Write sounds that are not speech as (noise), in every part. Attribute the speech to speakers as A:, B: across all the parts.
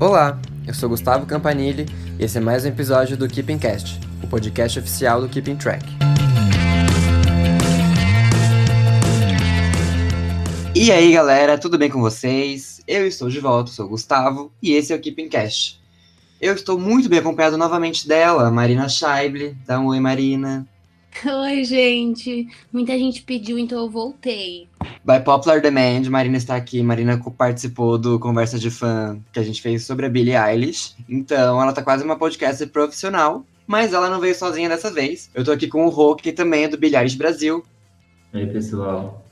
A: Olá, eu sou Gustavo Campanile e esse é mais um episódio do Keeping Cast, o podcast oficial do Keeping Track. E aí galera, tudo bem com vocês? Eu estou de volta, sou Gustavo e esse é o Keeping Cast. Eu estou muito bem acompanhado novamente dela, Marina Scheible. Dá um oi, Marina.
B: Oi, gente. Muita gente pediu, então eu voltei.
A: By popular demand, Marina está aqui. Marina participou do Conversa de Fã que a gente fez sobre a Billie Eilish. Então, ela tá quase uma podcast profissional. Mas ela não veio sozinha dessa vez. Eu tô aqui com o Rô, que também é do Billie Eilish Brasil.
C: E aí, pessoal.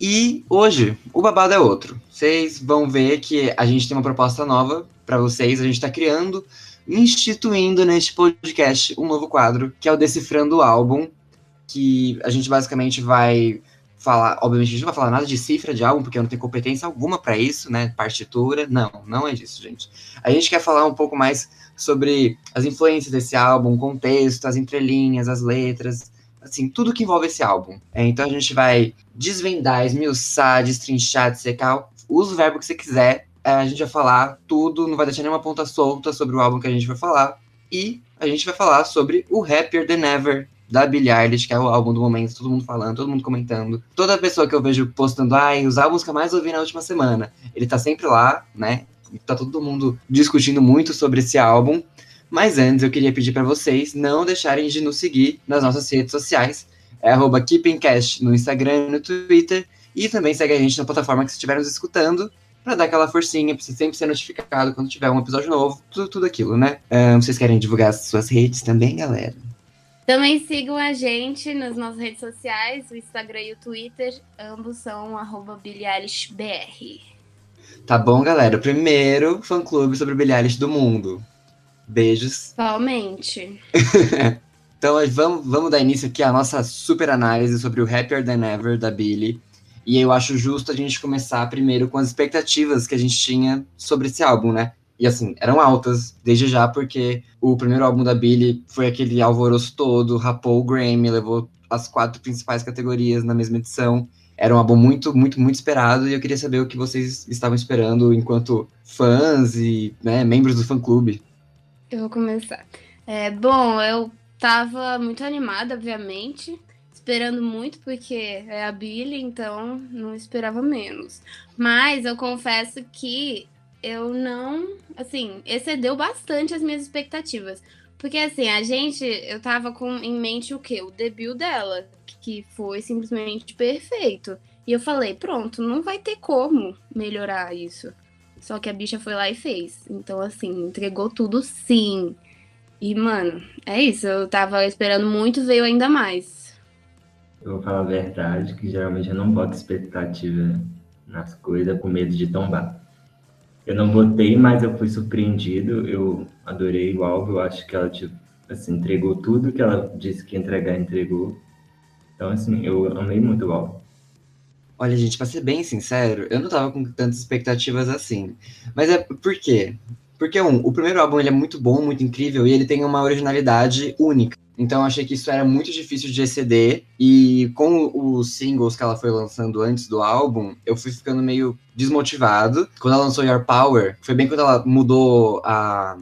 A: E hoje, o babado é outro. Vocês vão ver que a gente tem uma proposta nova para vocês. A gente está criando, instituindo neste podcast um novo quadro, que é o Decifrando o Álbum, que a gente basicamente vai falar, obviamente a gente não vai falar nada de cifra de álbum, porque eu não tenho competência alguma para isso, né? Partitura, não, não é disso, gente. A gente quer falar um pouco mais sobre as influências desse álbum, contexto, as entrelinhas, as letras, assim, tudo que envolve esse álbum. É, então a gente vai desvendar, esmiuçar, destrinchar, dissecar, usa o verbo que você quiser. É, a gente vai falar tudo, não vai deixar nenhuma ponta solta sobre o álbum que a gente vai falar. E a gente vai falar sobre o Happier Than Ever, da Billie Eilish, que é o álbum do momento, todo mundo falando, todo mundo comentando. Toda pessoa que eu vejo postando, ai, os álbuns que eu mais ouvi na última semana, ele tá sempre lá, né? Tá todo mundo discutindo muito sobre esse álbum. Mas antes eu queria pedir para vocês não deixarem de nos seguir nas nossas redes sociais. É arroba KeepingCast no Instagram e no Twitter. E também segue a gente na plataforma que estiver nos escutando para dar aquela forcinha, para você sempre ser notificado quando tiver um episódio novo, tudo, tudo aquilo, né? Um, vocês querem divulgar as suas redes também, galera?
B: Também sigam a gente nas nossas redes sociais, o Instagram e o Twitter, ambos são BR.
A: Tá bom, galera? O primeiro fã-clube sobre Billie Eilish do mundo. Beijos.
B: Igualmente. (laughs)
A: então vamos, vamos dar início aqui à nossa super análise sobre o Happier Than Ever da Billie. E eu acho justo a gente começar primeiro com as expectativas que a gente tinha sobre esse álbum, né? E assim, eram altas desde já, porque o primeiro álbum da Billie foi aquele alvoroço todo, rapou o Grammy, levou as quatro principais categorias na mesma edição. Era um álbum muito, muito, muito esperado, e eu queria saber o que vocês estavam esperando enquanto fãs e né, membros do fã-clube.
B: Eu vou começar. É, bom, eu tava muito animada, obviamente, esperando muito, porque é a Billie, então não esperava menos. Mas eu confesso que eu não, assim, excedeu bastante as minhas expectativas. Porque, assim, a gente, eu tava com em mente o quê? O debut dela, que foi simplesmente perfeito. E eu falei, pronto, não vai ter como melhorar isso. Só que a bicha foi lá e fez. Então, assim, entregou tudo sim. E, mano, é isso. Eu tava esperando muito, veio ainda mais.
C: Eu vou falar a verdade, que geralmente eu não boto expectativa nas coisas com medo de tombar. Eu não botei, mas eu fui surpreendido. Eu adorei o álbum. Eu acho que ela tipo, assim, entregou tudo que ela disse que ia entregar, entregou. Então, assim, eu amei muito o álbum.
A: Olha, gente, pra ser bem sincero, eu não tava com tantas expectativas assim. Mas é por quê? Porque, um, o primeiro álbum ele é muito bom, muito incrível, e ele tem uma originalidade única. Então, eu achei que isso era muito difícil de exceder. E com os singles que ela foi lançando antes do álbum, eu fui ficando meio desmotivado. Quando ela lançou Your Power, foi bem quando ela mudou a,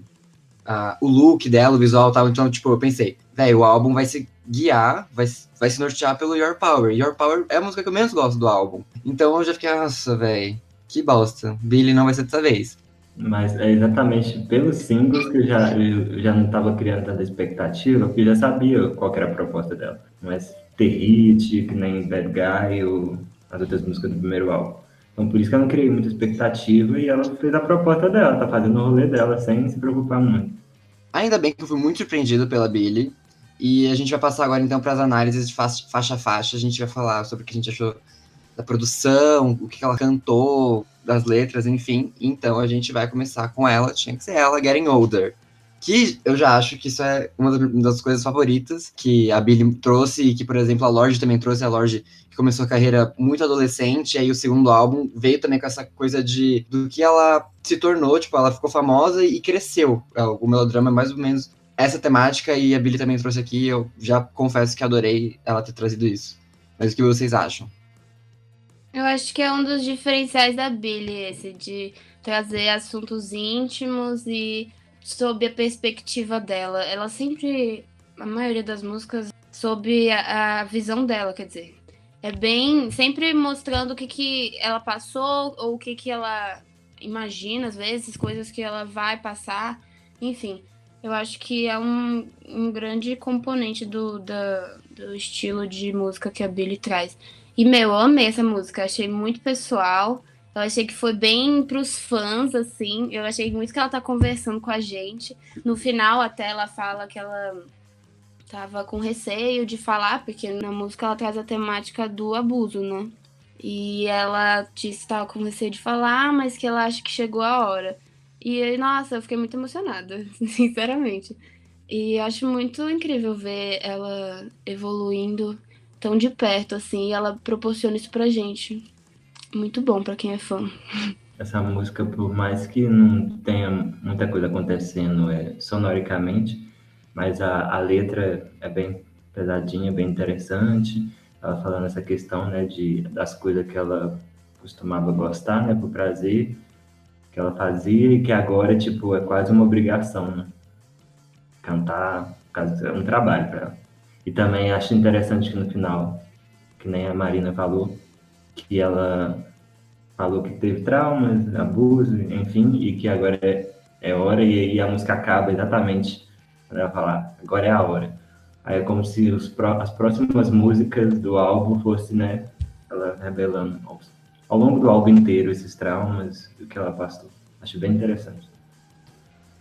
A: a, o look dela, o visual e tal. Então, tipo, eu pensei, velho, o álbum vai se guiar, vai, vai se nortear pelo Your Power. Your Power é a música que eu menos gosto do álbum. Então eu já fiquei, nossa, velho, que bosta. Billy não vai ser dessa vez.
C: Mas é exatamente pelos singles que eu já, eu já não estava criando tanta expectativa, porque eu já sabia qual era a proposta dela. Mas ter hit, que nem Bad Guy ou as outras músicas do primeiro álbum. Então por isso que eu não criei muita expectativa e ela fez a proposta dela, tá fazendo o rolê dela sem se preocupar muito.
A: Ainda bem que eu fui muito surpreendido pela Billy. E a gente vai passar agora então para as análises de faixa a faixa. A gente vai falar sobre o que a gente achou da produção, o que ela cantou, das letras, enfim. Então a gente vai começar com ela, tinha que ser ela, Getting Older. Que eu já acho que isso é uma das coisas favoritas que a Billy trouxe e que, por exemplo, a Lorde também trouxe. A Lorde que começou a carreira muito adolescente, e aí o segundo álbum veio também com essa coisa de do que ela se tornou, tipo, ela ficou famosa e cresceu. É, o melodrama é mais ou menos essa temática, e a Billy também trouxe aqui. Eu já confesso que adorei ela ter trazido isso. Mas o que vocês acham?
B: Eu acho que é um dos diferenciais da Billie, esse de trazer assuntos íntimos e sob a perspectiva dela. Ela sempre, a maioria das músicas, sob a, a visão dela, quer dizer. É bem, sempre mostrando o que, que ela passou ou o que, que ela imagina, às vezes, coisas que ela vai passar. Enfim, eu acho que é um, um grande componente do, da, do estilo de música que a Billie traz. E, meu, eu amei essa música, achei muito pessoal. Eu achei que foi bem pros fãs, assim. Eu achei muito que ela tá conversando com a gente. No final, até ela fala que ela tava com receio de falar, porque na música ela traz a temática do abuso, né? E ela disse que tava com receio de falar, mas que ela acha que chegou a hora. E, nossa, eu fiquei muito emocionada, (laughs) sinceramente. E acho muito incrível ver ela evoluindo tão de perto, assim, e ela proporciona isso pra gente. Muito bom para quem é fã.
C: Essa música, por mais que não tenha muita coisa acontecendo é, sonoricamente, mas a, a letra é bem pesadinha, bem interessante. Ela falando essa questão, né, de, das coisas que ela costumava gostar, né, por prazer, que ela fazia e que agora, tipo, é quase uma obrigação, né? Cantar, é um trabalho para ela. E também acho interessante que no final, que nem a Marina falou, que ela falou que teve traumas, abuso, enfim, e que agora é, é hora, e aí a música acaba exatamente quando ela falar, agora é a hora. Aí é como se os, as próximas músicas do álbum fossem, né, ela revelando ao longo do álbum inteiro esses traumas, o que ela passou. Acho bem interessante.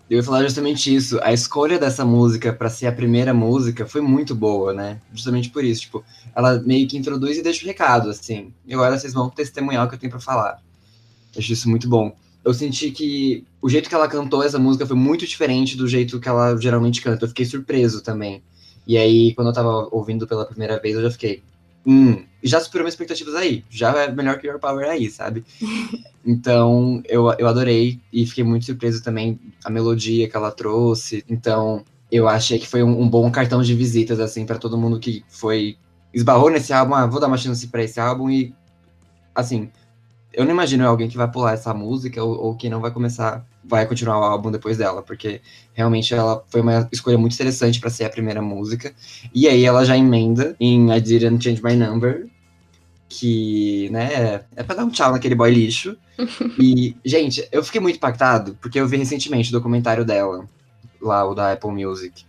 A: Eu ia falar justamente isso. A escolha dessa música para ser a primeira música foi muito boa, né? Justamente por isso. Tipo, ela meio que introduz e deixa o recado, assim. E agora vocês vão testemunhar o que eu tenho para falar. Eu acho isso muito bom. Eu senti que o jeito que ela cantou essa música foi muito diferente do jeito que ela geralmente canta. Eu fiquei surpreso também. E aí, quando eu tava ouvindo pela primeira vez, eu já fiquei. Hum, já superou minhas expectativas aí. Já é melhor que Your Power aí, sabe? (laughs) Então, eu, eu adorei e fiquei muito surpreso também a melodia que ela trouxe. Então, eu achei que foi um, um bom cartão de visitas, assim, para todo mundo que foi. esbarrou nesse álbum. Ah, vou dar uma chance pra esse álbum e. Assim, eu não imagino alguém que vai pular essa música ou, ou que não vai começar vai continuar o álbum depois dela, porque realmente ela foi uma escolha muito interessante para ser a primeira música. E aí ela já emenda em I Didn't Change My Number, que, né, é pra dar um tchau naquele boy lixo. (laughs) e, gente, eu fiquei muito impactado, porque eu vi recentemente o documentário dela, lá, o da Apple Music.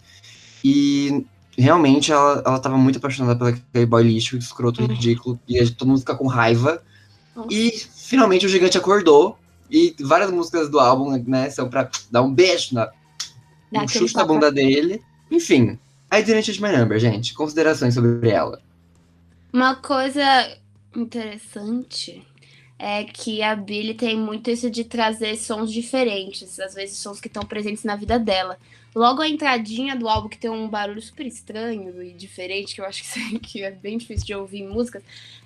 A: E realmente ela, ela tava muito apaixonada pelo aquele boy lixo, escroto, uhum. ridículo, e todo mundo fica com raiva. E finalmente o gigante acordou e várias músicas do álbum, né, são pra dar um beijo na. Dá um chute na bunda dele. Enfim, I Didn't Change My Number, gente. Considerações sobre ela.
B: Uma coisa interessante é que a Billie tem muito isso de trazer sons diferentes, às vezes sons que estão presentes na vida dela. Logo a entradinha do álbum, que tem um barulho super estranho e diferente, que eu acho que é bem difícil de ouvir em músicas,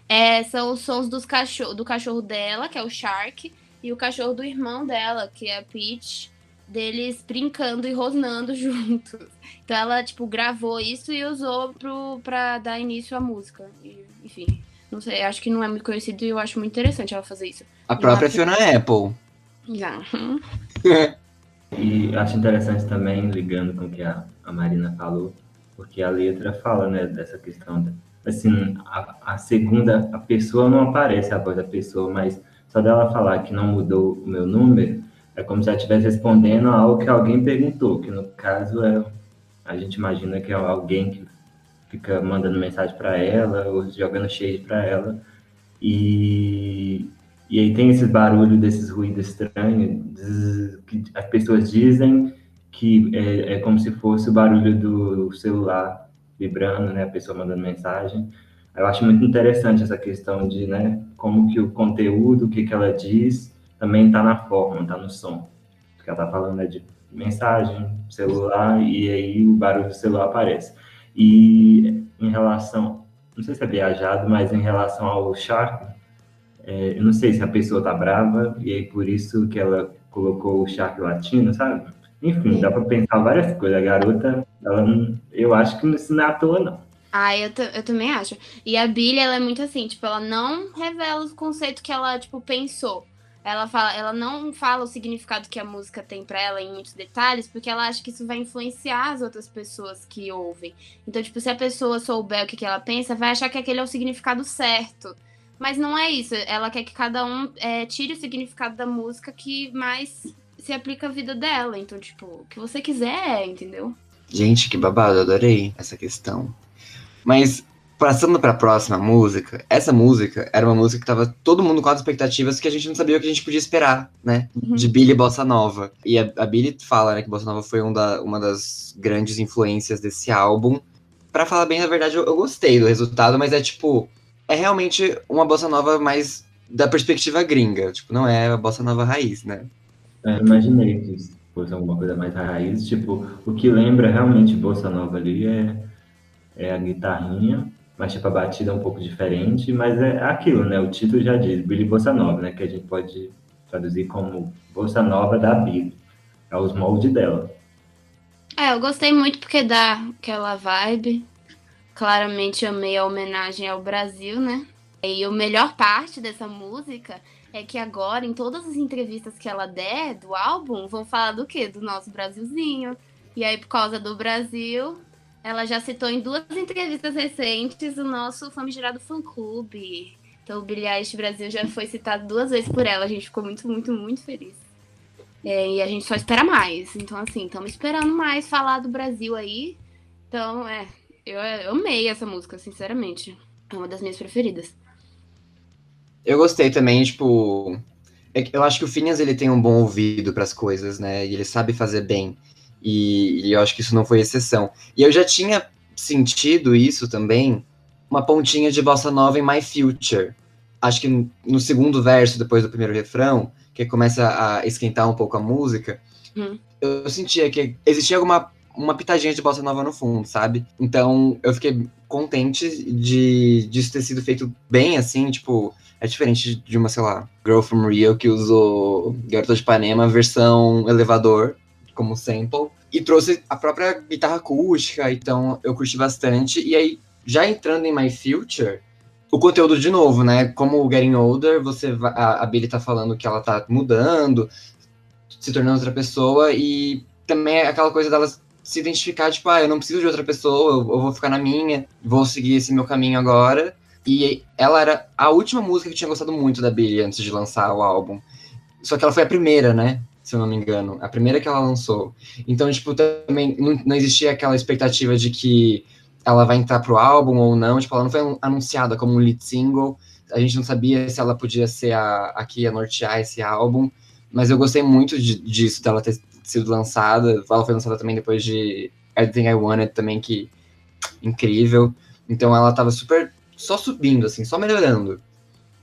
B: é, são os sons dos cachorro, do cachorro dela, que é o Shark, e o cachorro do irmão dela, que é a Peach, deles brincando e rosnando (laughs) juntos. Então ela, tipo, gravou isso e usou pro, pra dar início à música. E, enfim, não sei, acho que não é muito conhecido e eu acho muito interessante ela fazer isso.
A: A própria Fiona Apple.
B: Já. (laughs)
C: e acho interessante também, ligando com o que a, a Marina falou, porque a letra fala, né, dessa questão, assim, a, a segunda, a pessoa não aparece a voz da pessoa, mas só dela falar que não mudou o meu número, é como se ela estivesse respondendo a algo que alguém perguntou, que no caso é a gente imagina que é alguém que fica mandando mensagem para ela ou jogando shade para ela. E, e aí tem esses barulhos, desses ruídos estranhos, que as pessoas dizem que é, é como se fosse o barulho do celular vibrando, né? A pessoa mandando mensagem. Eu acho muito interessante essa questão de, né, como que o conteúdo, o que, que ela diz, também está na forma, está no som. Porque ela está falando né, de mensagem, celular, e aí o barulho do celular aparece. E em relação, não sei se é viajado, mas em relação ao Shark, é, eu não sei se a pessoa está brava, e aí por isso que ela colocou o Shark latino, sabe? Enfim, dá para pensar várias coisas. A garota, ela, eu acho que não é à toa, não.
B: Ah, eu, eu também acho. E a Billy, ela é muito assim, tipo, ela não revela o conceito que ela, tipo, pensou. Ela, fala, ela não fala o significado que a música tem para ela em muitos detalhes, porque ela acha que isso vai influenciar as outras pessoas que ouvem. Então, tipo, se a pessoa souber o que, que ela pensa, vai achar que aquele é o significado certo. Mas não é isso. Ela quer que cada um é, tire o significado da música que mais se aplica à vida dela. Então, tipo, o que você quiser, entendeu?
A: Gente, que babado, adorei essa questão. Mas passando para a próxima música, essa música era uma música que tava todo mundo com as expectativas que a gente não sabia o que a gente podia esperar, né? Uhum. De Billy Bossa Nova. E a, a Billy fala, né, que Bossa Nova foi um da, uma das grandes influências desse álbum. Para falar bem a verdade, eu, eu, gostei do resultado, mas é tipo, é realmente uma Bossa Nova mais da perspectiva gringa, tipo, não é a Bossa Nova raiz, né?
C: É, imaginei que fosse alguma coisa mais raiz, tipo, o que lembra realmente Bossa Nova ali é, é a guitarrinha mas tipo a batida é um pouco diferente, mas é aquilo, né? O título já diz, Billy Bossa Nova, né? Que a gente pode traduzir como Bossa Nova da Billy. É os moldes dela.
B: É, eu gostei muito porque dá aquela vibe. Claramente amei a homenagem ao Brasil, né? E a melhor parte dessa música é que agora, em todas as entrevistas que ela der do álbum, vão falar do quê? Do nosso Brasilzinho. E aí, por causa do Brasil, ela já citou em duas entrevistas recentes o nosso famigerado fã-clube. Então, o Billie Eilish Brasil já foi citado duas vezes por ela. A gente ficou muito, muito, muito feliz. É, e a gente só espera mais. Então, assim, estamos esperando mais falar do Brasil aí. Então, é, eu, eu amei essa música, sinceramente. É uma das minhas preferidas.
A: Eu gostei também, tipo. É eu acho que o Phineas ele tem um bom ouvido para as coisas, né? E ele sabe fazer bem. E, e eu acho que isso não foi exceção. E eu já tinha sentido isso também, uma pontinha de bossa nova em My Future. Acho que no segundo verso, depois do primeiro refrão, que começa a esquentar um pouco a música, hum. eu sentia que existia alguma uma pitadinha de bossa nova no fundo, sabe? Então eu fiquei contente de disso ter sido feito bem assim, tipo, é diferente de uma, sei lá, Girl from Rio que usou Garota de Ipanema versão elevador como sample, e trouxe a própria guitarra acústica, então eu curti bastante. E aí, já entrando em My Future, o conteúdo de novo, né? Como o Getting Older, você a, a Billy tá falando que ela tá mudando, se tornando outra pessoa, e também é aquela coisa dela se identificar, tipo, ah, eu não preciso de outra pessoa, eu, eu vou ficar na minha, vou seguir esse meu caminho agora. E ela era a última música que eu tinha gostado muito da Billy antes de lançar o álbum. Só que ela foi a primeira, né? Se eu não me engano. A primeira que ela lançou. Então, tipo, também não, existia aquela expectativa de que ela vai entrar pro álbum ou não. Tipo, ela não foi anunciada como um lead single. A gente não sabia se ela podia ser a, a que ia nortear esse álbum. Mas eu gostei muito de, disso, dela ter sido lançada. Ela foi lançada também depois de Everything I Wanted, também, que incrível. Então ela tava super só subindo, assim, só melhorando. O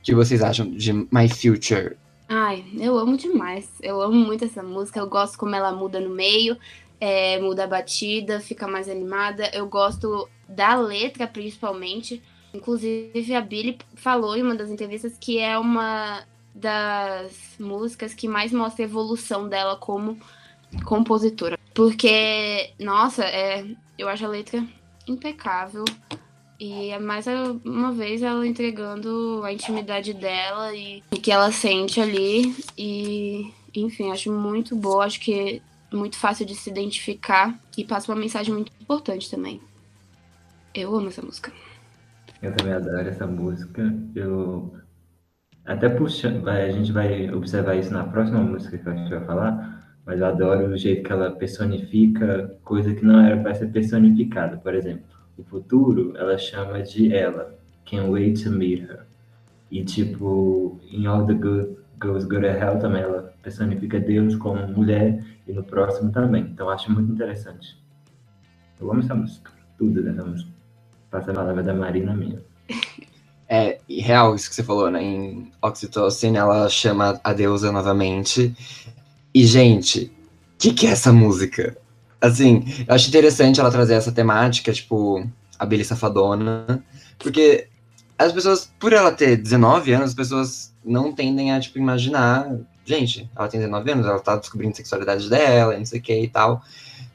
A: que vocês acham de My Future?
B: Ai, eu amo demais. Eu amo muito essa música. Eu gosto como ela muda no meio, é, muda a batida, fica mais animada. Eu gosto da letra, principalmente. Inclusive, a Billy falou em uma das entrevistas que é uma das músicas que mais mostra a evolução dela como compositora. Porque, nossa, é, eu acho a letra impecável. E é mais uma vez ela entregando a intimidade dela e o que ela sente ali. E, enfim, acho muito boa, acho que é muito fácil de se identificar e passa uma mensagem muito importante também. Eu amo essa música.
C: Eu também adoro essa música. Eu até puxando, a gente vai observar isso na próxima música que a gente vai falar, mas eu adoro o jeito que ela personifica coisa que não era para ser personificada. Por exemplo, o futuro, ela chama de ela. Can't wait to meet her. E, tipo, em All the Good Goes Good to Hell também, ela personifica Deus como mulher e no próximo também. Então, acho muito interessante. Eu amo essa música. Tudo dessa música. Passa a palavra da Marina minha. (laughs)
A: É real isso que você falou, né? Em Oxytocin, ela chama a deusa novamente. E, gente, o que, que é essa música? Assim, eu acho interessante ela trazer essa temática, tipo, a Billy Safadona, porque as pessoas, por ela ter 19 anos, as pessoas não tendem a, tipo, imaginar, gente, ela tem 19 anos, ela tá descobrindo a sexualidade dela, não sei o que e tal.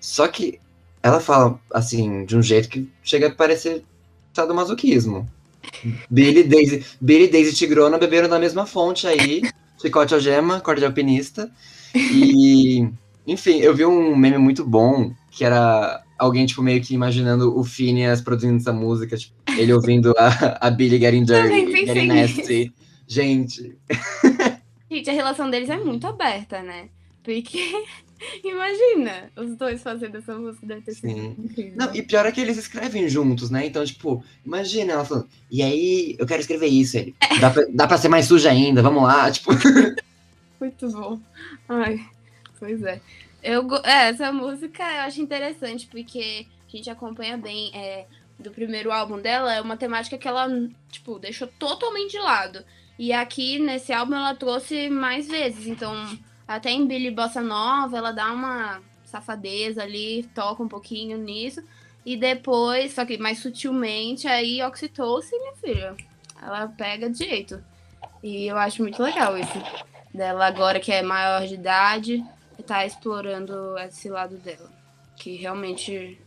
A: Só que ela fala, assim, de um jeito que chega a parecer masoquismo. Billy, Daisy, Billy, Daisy Tigrona beberam da mesma fonte aí. Chicote algema, corda alpinista. E, enfim, eu vi um meme muito bom, que era alguém, tipo, meio que imaginando o Phineas produzindo essa música, tipo, ele ouvindo a, a Billy getting dirty, getting nasty. Gente.
B: Gente, a relação deles é muito aberta, né? Porque, (laughs) imagina, os dois fazendo essa música deve ter sido incrível.
A: Não, e pior é que eles escrevem juntos, né? Então, tipo, imagina ela falando, e aí, eu quero escrever isso, ele. Dá pra, dá pra ser mais suja ainda, vamos lá, tipo. (laughs)
B: Muito bom. Ai, pois é. Eu, é, essa música eu acho interessante, porque a gente acompanha bem é, do primeiro álbum dela, é uma temática que ela, tipo, deixou totalmente de lado. E aqui, nesse álbum, ela trouxe mais vezes. Então, até em Billy Bossa Nova, ela dá uma safadeza ali, toca um pouquinho nisso. E depois, só que mais sutilmente, aí Oxytocin, minha filha, ela pega de jeito. E eu acho muito legal isso. Dela agora que é maior de idade, tá explorando esse lado dela. Que realmente,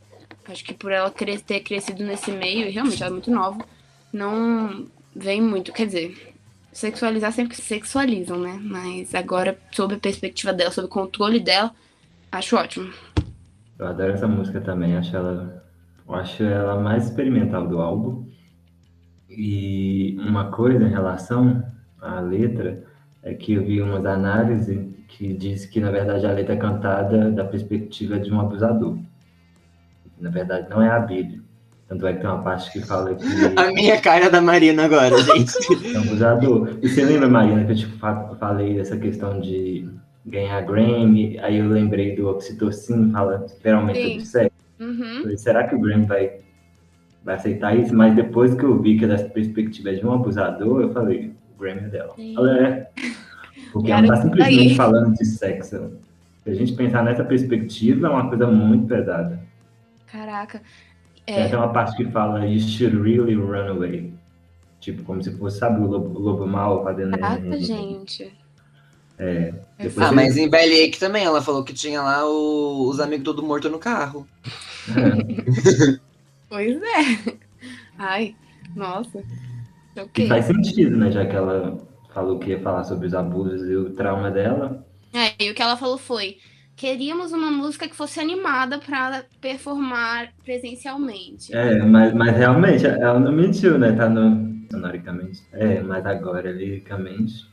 B: acho que por ela ter crescido nesse meio, e realmente ela é muito nova, não vem muito. Quer dizer, sexualizar sempre que sexualizam, né? Mas agora, sob a perspectiva dela, sob o controle dela, acho ótimo.
C: Eu adoro essa música também, acho ela, acho ela mais experimental do álbum. E uma coisa em relação à letra é que eu vi umas análises que diz que na verdade a letra é cantada da perspectiva de um abusador. Na verdade não é a Bíblia. Tanto é que tem uma parte que fala que. (laughs)
A: A minha cara da Marina agora, gente. (laughs)
C: É um abusador. E você lembra, Marina, que eu tipo, falei dessa questão de ganhar Grammy? Aí eu lembrei do Oxitocin, fala literalmente sobre sexo.
B: Uhum.
C: Falei, será que o Grammy vai, vai aceitar isso? Mas depois que eu vi que é da perspectiva de um abusador, eu falei, Grammy é dela. Ela é. Porque Cara, ela tá simplesmente aí. falando de sexo. Se a gente pensar nessa perspectiva, é uma coisa muito pesada.
B: Caraca.
C: É. Tem uma parte que fala You should really run away. Tipo, como se fosse, sabe, o lobo, lobo mal fazendo.
B: Caraca, gente.
C: É.
A: Ah, mas em Bellyache também ela falou que tinha lá o, os amigos todo morto no carro.
B: É. (laughs) pois é. Ai, nossa.
C: Okay. E faz sentido, né? Já que ela falou que ia falar sobre os abusos e o trauma dela.
B: É, e o que ela falou foi: queríamos uma música que fosse animada para performar presencialmente.
C: É, mas, mas realmente ela não mentiu, né? Tá no sonoricamente. É, mas agora liricamente.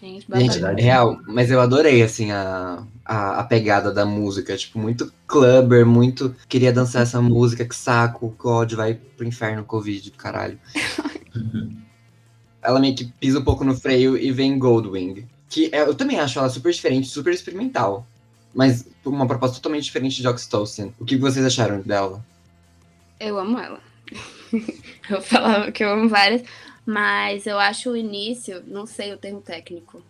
B: Gente,
A: Gente, real, mas eu adorei, assim, a, a, a, pegada da música. Tipo, muito clubber, muito. Queria dançar essa música, que saco, que ódio, vai pro inferno, Covid, caralho. (laughs) Ela meio que pisa um pouco no freio e vem Goldwing. Que é, eu também acho ela super diferente, super experimental. Mas uma proposta totalmente diferente de Oxytocin. O que vocês acharam dela?
B: Eu amo ela. (laughs) eu falava que eu amo várias, mas eu acho o início, não sei o termo técnico,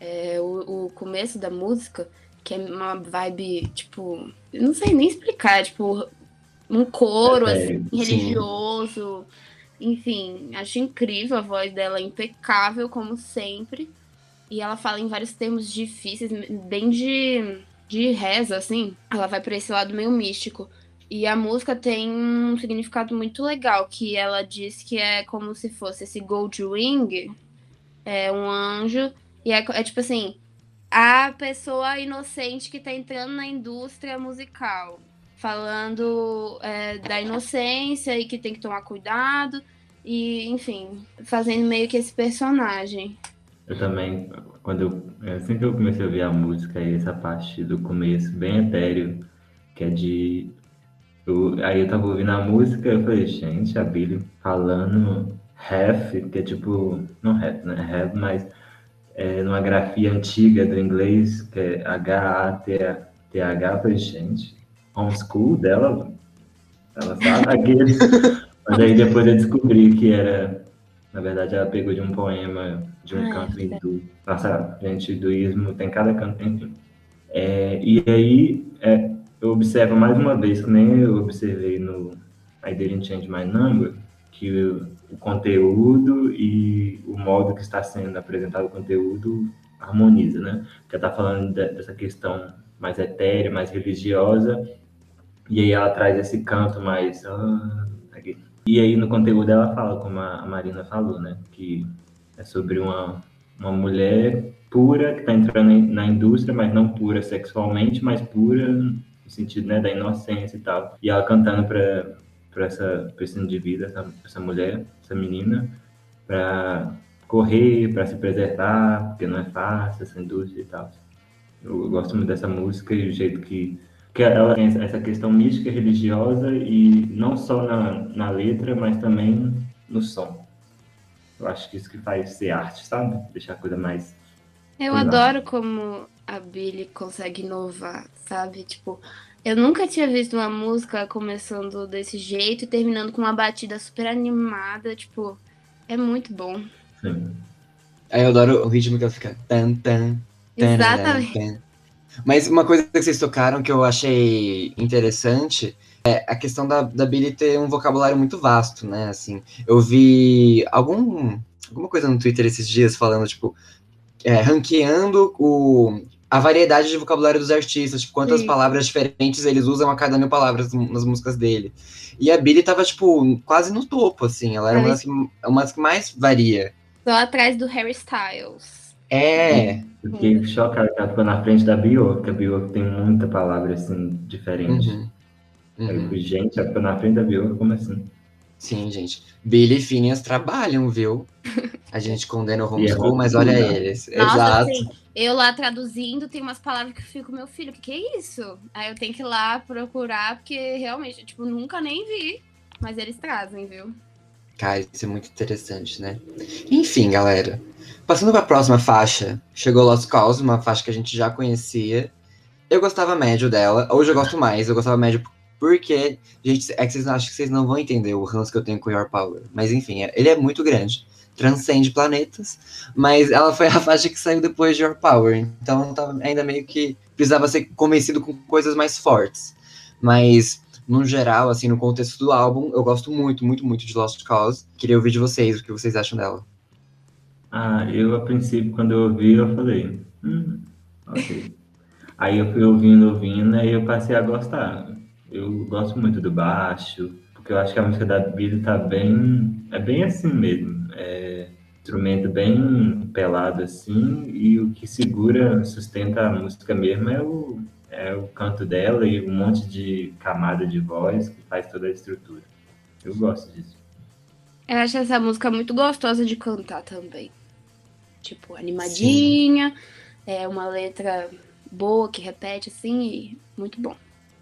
B: é, o, o começo da música, que é uma vibe, tipo, não sei nem explicar, tipo, um coro, é, assim, religioso. Enfim, acho incrível a voz dela, impecável, como sempre. E ela fala em vários termos difíceis, bem de, de reza, assim. Ela vai para esse lado meio místico. E a música tem um significado muito legal, que ela diz que é como se fosse esse Gold Wing, é um anjo, e é, é tipo assim, a pessoa inocente que tá entrando na indústria musical, falando é, da inocência e que tem que tomar cuidado, e enfim, fazendo meio que esse personagem.
C: Eu também, quando eu, assim que eu comecei a ouvir a música, essa parte do começo, bem etéreo, que é de. Eu, aí eu tava ouvindo a música eu falei, gente, a Billy falando half, que é tipo. Não half, né? Have, mas é, numa grafia antiga do inglês, que é H-A-T-H, eu falei, gente, homeschool dela, ela sabe (laughs) aquele. mas aí depois eu descobri que era na verdade, ela pegou de um poema de um ah, canto hindu. Nossa, gente, hinduísmo tem cada canto, enfim. É, e aí, é, eu observo mais uma vez, que nem eu observei no I Didn't Change My Number, que o, conteúdo e o modo que está sendo apresentado o conteúdo harmoniza, né? Porque está falando de, dessa questão mais etérea, mais religiosa, e aí ela traz esse canto mais... Ah, E aí no conteúdo ela fala, como a Marina falou, né? Que é sobre uma, uma mulher pura que está entrando na indústria, mas não pura sexualmente, mas pura no sentido né, da inocência e tal. E ela cantando para para essa pra esse indivíduo, essa, essa mulher, essa menina, para correr, para se preservar, porque não é fácil essa indústria e tal. Eu gosto muito dessa música e o jeito que, que ela tem essa questão mística religiosa e não só na, na letra, mas também no som. Eu acho que isso que faz ser arte, sabe? Deixar a coisa mais.
B: Eu adoro como a Billy consegue inovar, sabe? Tipo, eu nunca tinha visto uma música começando desse jeito e terminando com uma batida super animada, tipo, é muito bom.
C: Sim.
A: Aí eu adoro o ritmo que ela fica. Tan, tan,
B: Exatamente.
A: tan. Mas uma coisa que vocês tocaram que eu achei interessante é a questão da, da Billy ter um vocabulário muito vasto, né? Assim, eu vi algum, alguma coisa no Twitter esses dias falando, tipo, é, ranqueando o, a variedade de vocabulário dos artistas, tipo, quantas
B: Sim.
A: palavras diferentes eles usam a cada mil palavras nas músicas dele. E a Billy tava, tipo, quase no topo, assim. Ela era uma das, que, uma das que mais varia.
B: Só atrás do Harry Styles.
A: É,
C: Eu fiquei chocado que ela ficou na frente da Bjork, a Bjork tem muita palavra assim, diferente.
A: Uhum.
C: Eu
A: Uhum.
C: fui, gente, ela ficou na frente da Bjork, como assim?
A: Sim, gente. Billy e Phineas trabalham, viu? A gente condena o
C: é
A: homeschool, mas olha eles.
B: Nossa,
A: Exato.
B: assim, eu lá traduzindo, tem umas palavras que eu fico, meu filho, o que, que é isso? Aí eu tenho que ir lá procurar, porque realmente, tipo, nunca nem vi. Mas eles trazem, viu?
A: Cara, isso é muito interessante, né? Enfim, galera. Passando para a próxima faixa, chegou Lost Cause, uma faixa que a gente já conhecia. Eu gostava médio dela. Hoje eu gosto mais. Eu gostava médio porque, gente, é que vocês acham que vocês não vão entender o ranço que eu tenho com Your Power. Mas enfim, é- ele é muito grande. Transcende planetas. Mas ela foi (laughs) a faixa que saiu depois de Your Power. Então tava ainda meio que precisava ser convencido com coisas mais fortes. Mas, no geral, assim, no contexto do álbum, eu gosto muito, muito, muito de Lost Cause. Queria ouvir de vocês o que vocês acham dela.
C: Ah, eu a princípio, quando eu ouvi, eu falei, hum, ok. Aí eu fui ouvindo, ouvindo, aí eu passei a gostar. Eu gosto muito do baixo, porque eu acho que a música da Billy tá bem, é bem assim mesmo. É instrumento bem pelado assim, e o que segura, sustenta a música mesmo é o, é o canto dela e um monte de camada de voz que faz toda a estrutura. Eu gosto disso.
B: Eu acho essa música muito gostosa de cantar também. Tipo, animadinha, é uma letra boa que repete assim e muito bom.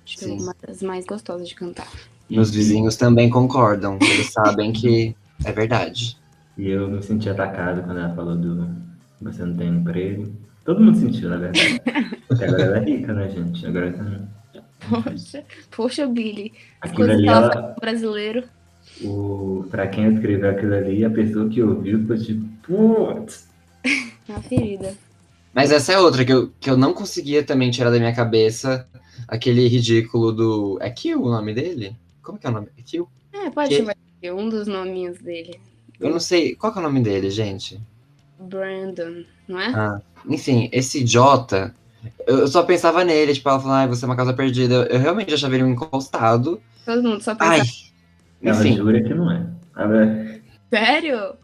B: Acho que é uma das mais gostosas de cantar.
A: Meus vizinhos também concordam. Eles sabem que é verdade.
C: E eu me senti atacado quando ela falou do você não tem emprego. Todo mundo sentiu, na verdade. Porque agora ela é rica, né, gente? Agora tá...
B: Poxa, poxa, Billy. As
C: Aquilo
B: coisas
C: ali,
B: que ela pro brasileiro.
C: o, pra quem escreveu aquilo ali, a pessoa que ouviu ficou tipo, putz.
B: Uma ferida.
A: Mas essa é outra que eu, que eu não conseguia também tirar da minha cabeça. Aquele ridículo do. É Kill o nome dele? Como que é o nome? É Kill?
B: É, pode
A: Que-
B: chamar de um dos nominhos dele.
A: Eu não sei. Qual que é o nome dele, gente?
B: Brandon, não é?
A: Ah, enfim, esse idiota. Eu só pensava nele, tipo, ela falando, ai, você é uma casa perdida. Eu, eu realmente achava ele um encostado.
B: Todo mundo só pensa.
A: Ai.
C: Ela
A: Enfim,
C: jura que não é. Ela,
B: Sério?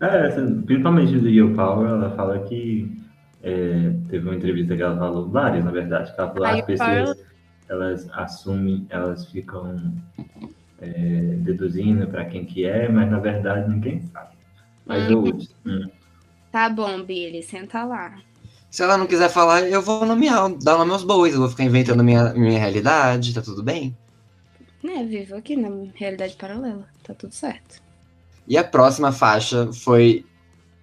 C: é, essa- principalmente do Yo Power, ela fala que é, teve uma entrevista que ela falou, várias, na verdade, que ela falou, as pessoas, elas assumem, elas ficam é, deduzindo pra quem que é, mas na verdade ninguém sabe. Mas eu uso. Hum.
B: Tá bom, Billy, senta lá.
A: se ela não quiser falar, eu vou nomear, dar nome aos bois. Eu vou ficar inventando minha, minha realidade, tá tudo bem?
B: Né, vivo aqui na realidade paralela. Tá tudo certo.
A: E a próxima faixa foi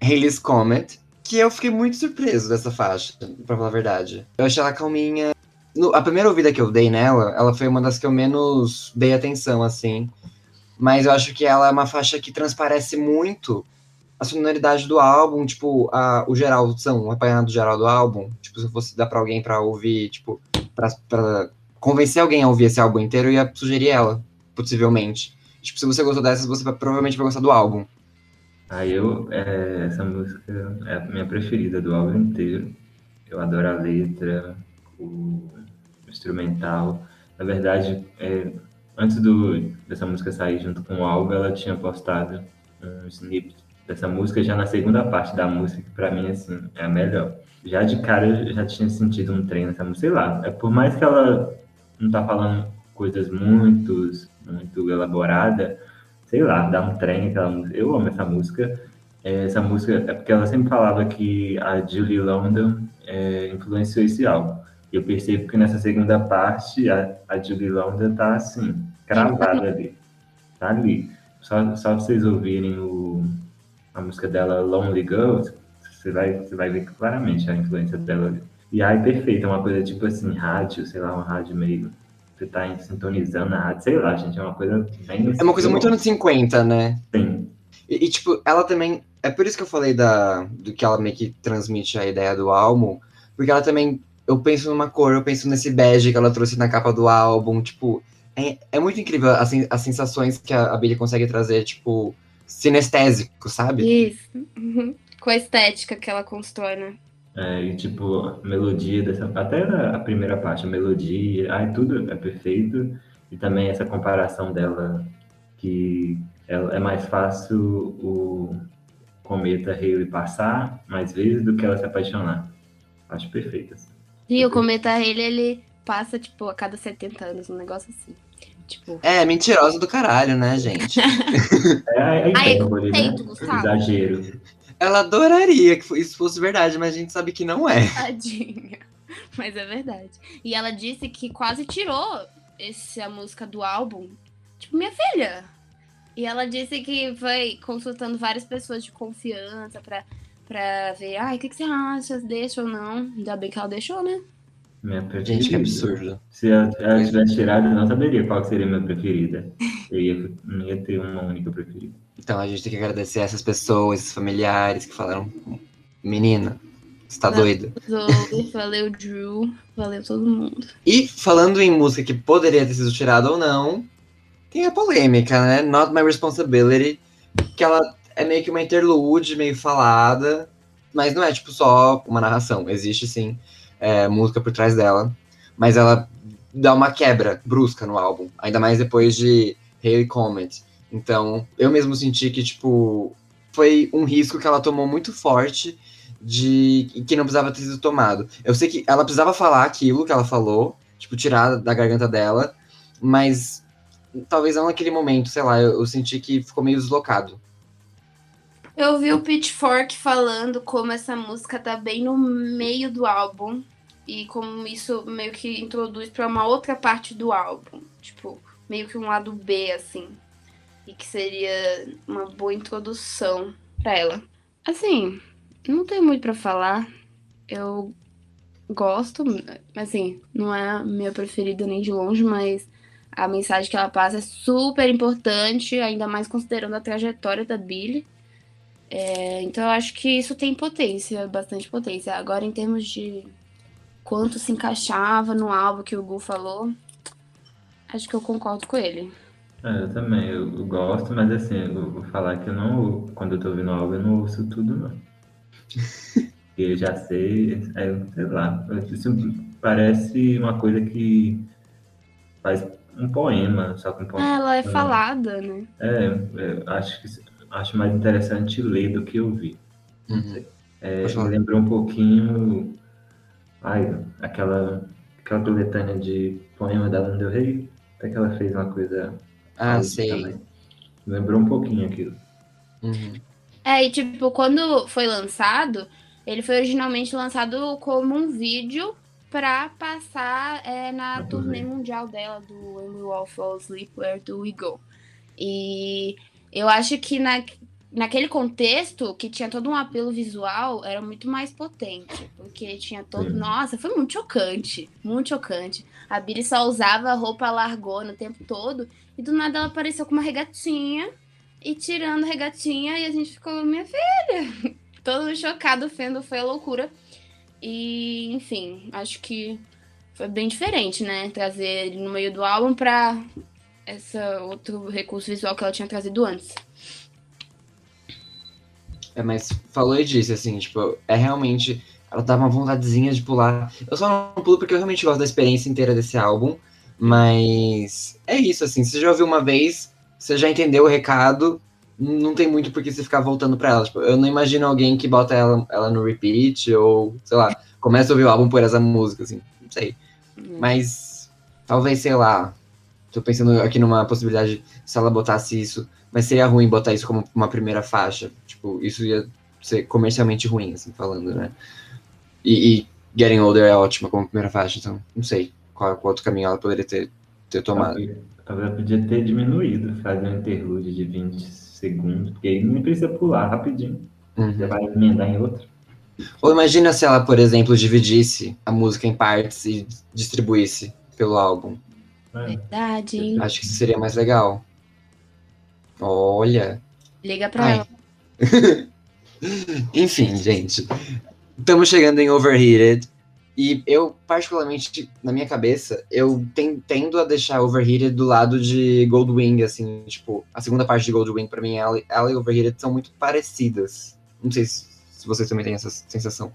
A: Halley's Comet, que eu fiquei muito surpreso dessa faixa, pra falar a verdade. Eu achei ela calminha. No- a primeira ouvida que eu dei nela, ela foi uma das que eu menos dei atenção, assim. Mas eu acho que ela é uma faixa que transparece muito a sonoridade do álbum, tipo, a, o geral, são, o apanhado geral do álbum. Tipo, se eu fosse dar pra alguém pra ouvir, tipo, pra, pra convencer alguém a ouvir esse álbum inteiro, eu ia sugerir ela, possivelmente. Tipo, se você gostou dessas, você provavelmente vai gostar do álbum.
C: Aí eu, é, essa música é a minha preferida do álbum inteiro. Eu adoro a letra, o instrumental. Na verdade, é, antes do, dessa música sair junto com o álbum, ela tinha postado um snip dessa música já na segunda parte da música, que pra mim, assim, é a melhor. Já de cara eu já tinha sentido um trem nessa música, sei lá. É por mais que ela não tá falando coisas muito, muito elaborada, sei lá, dá um trem aquela. Eu amo essa música. É, essa música é porque ela sempre falava que a Julie London é, influenciou esse álbum. Eu percebo que nessa segunda parte a, a Julie London tá assim, cravada ali. Tá ali. Só, só vocês ouvirem o, a música dela Lonely Girl, você vai, você vai ver claramente a influência dela ali. E aí, perfeito, é uma coisa tipo assim, rádio, sei lá, um rádio meio. Você tá sintonizando a rádio, sei lá, gente, é uma coisa bem.
A: É uma coisa muito anos 50, né?
C: Sim.
A: E, e, tipo, ela também. É por isso que eu falei da, do que ela meio que transmite a ideia do álbum, porque ela também. Eu penso numa cor, eu penso nesse bege que ela trouxe na capa do álbum, tipo. É, é muito incrível as, as sensações que a, a Billy consegue trazer, tipo, sinestésico, sabe?
B: Isso. Uhum. Com a estética que ela constrói, né?
C: É, e tipo, a melodia dessa. Até a primeira parte, a melodia, ai, tudo é perfeito. E também essa comparação dela, que é, é mais fácil o cometa Halley passar mais vezes do que ela se apaixonar. Acho perfeito. Assim.
B: E o cometa Halley, ele passa, tipo, a cada 70 anos, um negócio assim. Tipo...
A: É, mentirosa do caralho, né, gente? (laughs)
C: é, é, é,
B: Ai, é
C: né?
B: Gustavo.
C: Exagero.
A: Ela adoraria que isso fosse verdade, mas a gente sabe que não é. (laughs)
B: Tadinha. Mas é verdade. E ela disse que quase tirou essa música do álbum. Tipo, minha filha. E ela disse que foi consultando várias pessoas de confiança pra, pra ver, ai, o que, que você acha? Deixa ou não? Ainda bem que ela deixou, né?
C: Minha preferida.
A: Gente, que absurdo.
C: Se ela, ela tivesse tirado, eu não saberia qual seria a minha preferida. Eu ia, não ia ter uma única preferida.
A: Então a gente tem que agradecer a essas pessoas, esses familiares que falaram: Menina, você tá doida? (laughs)
B: Valeu, Drew. Valeu todo mundo.
A: E falando em música que poderia ter sido tirada ou não, tem a polêmica, né? Not My Responsibility, que ela é meio que uma interlude, meio falada, mas não é tipo só uma narração. Existe sim é, música por trás dela, mas ela dá uma quebra brusca no álbum, ainda mais depois de Haley Comet. Então, eu mesmo senti que, tipo, foi um risco que ela tomou muito forte de que não precisava ter sido tomado. Eu sei que ela precisava falar aquilo que ela falou, tipo, tirar da garganta dela, mas talvez não naquele momento, sei lá, eu, eu senti que ficou meio deslocado.
B: Eu vi o Pitchfork falando como essa música tá bem no meio do álbum e como isso meio que introduz para uma outra parte do álbum, tipo, meio que um lado B assim, e que seria uma boa introdução para ela. Assim, não tem muito para falar. Eu gosto, assim, não é a minha preferida nem de longe, mas a mensagem que ela passa é super importante, ainda mais considerando a trajetória da Billy. É, então eu acho que isso tem potência, bastante potência. Agora, em termos de quanto se encaixava no álbum que o Gu falou, acho que eu concordo com ele.
C: É, eu também, eu, eu, gosto, mas assim, eu vou falar que eu não, quando eu tô ouvindo o álbum, eu não ouço tudo, não. (laughs) eu já sei, é, sei lá, isso parece uma coisa que faz um poema, só com um poema.
B: Ah, ela é falada, né?
C: É, é acho que acho mais interessante ler do que ouvir.
A: Uhum.
C: É, me lembrou um pouquinho ai, aquela, aquela coletânea de poema da Lana Del Rey, até que ela fez uma coisa.
A: Ah, sei. Também.
C: Lembrou um pouquinho aquilo.
A: Uhum.
B: É, e tipo, quando foi lançado, ele foi originalmente lançado como um vídeo para passar é, na turnê mundial dela, do When We All Fall Asleep, Where Do We Go? E eu acho que na, naquele contexto, que tinha todo um apelo visual, era muito mais potente. Porque tinha todo. Sim. Nossa, foi muito chocante. Muito chocante. A Billy só usava roupa largona o tempo todo. E do nada ela apareceu com uma regatinha. E tirando a regatinha. E a gente ficou, minha filha. (laughs) todo chocado, vendo, foi a loucura. E, enfim, acho que foi bem diferente, né? Trazer ele no meio do álbum pra essa outro recurso visual que ela tinha trazido antes.
A: É, mas falou e disse, assim, tipo, é realmente. Ela dá uma vontadezinha de pular. Eu só não pulo porque eu realmente gosto da experiência inteira desse álbum. Mas é isso, assim, você já ouviu uma vez, você já entendeu o recado, não tem muito por que você ficar voltando pra ela. Tipo, eu não imagino alguém que bota ela, ela no repeat, ou, sei lá, começa a ouvir o álbum por essa música, assim, não sei. Mas talvez, sei lá, tô pensando aqui numa possibilidade, se ela botasse isso, mas seria ruim botar isso como uma primeira faixa. Tipo, isso ia ser comercialmente ruim, assim, falando, né? E, e Getting Older é ótima como primeira faixa, então não sei qual, qual outro caminho ela poderia ter, ter tomado.
C: Ela podia ter diminuído, fazer um interlude de 20 segundos, porque aí não precisa pular rapidinho.
A: Uhum.
C: Você vai emendar em outra.
A: Ou imagina se ela, por exemplo, dividisse a música em partes e distribuísse pelo álbum.
C: né?
B: Verdade, hein?
A: Acho que isso seria mais legal. Olha.
B: Liga pra
A: Ai.
B: ela. (laughs)
A: Enfim, gente. Estamos chegando em Overheated. E eu, particularmente, na minha cabeça, eu ten- tendo a deixar Overheated do lado de Goldwing, assim, tipo, a segunda parte de Goldwing, pra mim, ela, ela e Overheated são muito parecidas. Não sei se, se vocês também têm essa sensação.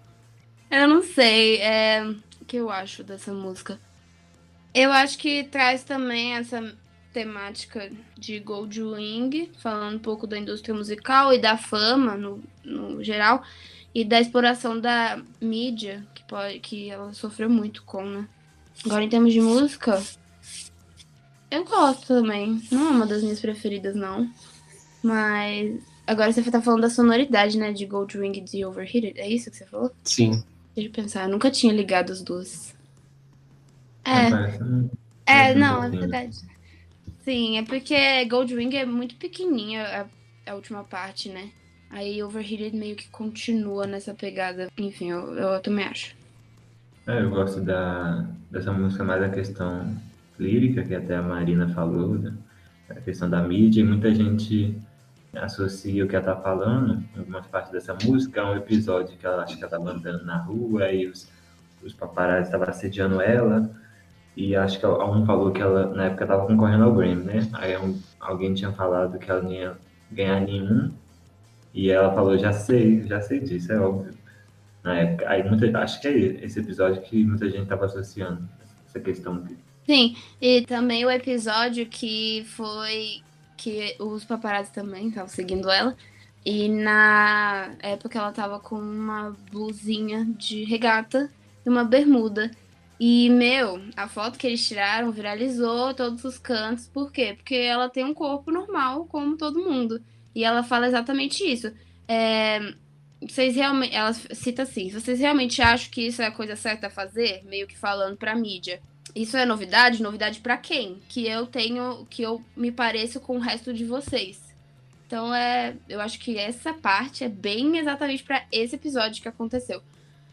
B: Eu não sei é, o que eu acho dessa música. Eu acho que traz também essa temática de Goldwing, falando um pouco da indústria musical e da fama no, no geral, e da exploração da mídia, que, pode, que ela sofreu muito com, né? Agora, em termos de música, eu gosto também. Não é uma das minhas preferidas, não. Mas agora você tá falando da sonoridade, né? De Goldwing e de Overheated. É isso que você falou?
A: Sim.
B: Deixa eu pensar, eu nunca tinha ligado as duas. É, é,
C: parece um
B: não, é verdade. Sim, é porque Goldwing é muito pequenininha a, a última parte, né? Aí Overheated meio que continua nessa pegada. Enfim, eu, eu também acho.
C: É, eu gosto da, dessa música mais a questão lírica, que até a Marina falou, né? a questão da mídia, e muita gente associa o que ela tá falando, algumas partes dessa música, a um episódio que ela acha que ela tava andando na rua e os, os paparazzi estavam assediando ela, e acho que um falou que ela, na época, tava concorrendo ao Grammy, né? Aí alguém tinha falado que ela não ia ganhar nenhum, e ela falou, já sei, já sei disso, é óbvio na época. Aí muita, acho que é esse episódio que muita gente estava associando essa questão de
B: Sim, e também o episódio que foi que os paparazzi também estavam seguindo ela. E na época ela tava com uma blusinha de regata e uma bermuda. E, meu, a foto que eles tiraram viralizou todos os cantos. Por quê? Porque ela tem um corpo normal, como todo mundo. E ela fala exatamente isso. É, vocês realmente. Ela cita assim: vocês realmente acham que isso é a coisa certa a fazer? Meio que falando pra mídia. Isso é novidade? Novidade pra quem? Que eu tenho, que eu me pareço com o resto de vocês. Então é, eu acho que essa parte é bem exatamente pra esse episódio que aconteceu.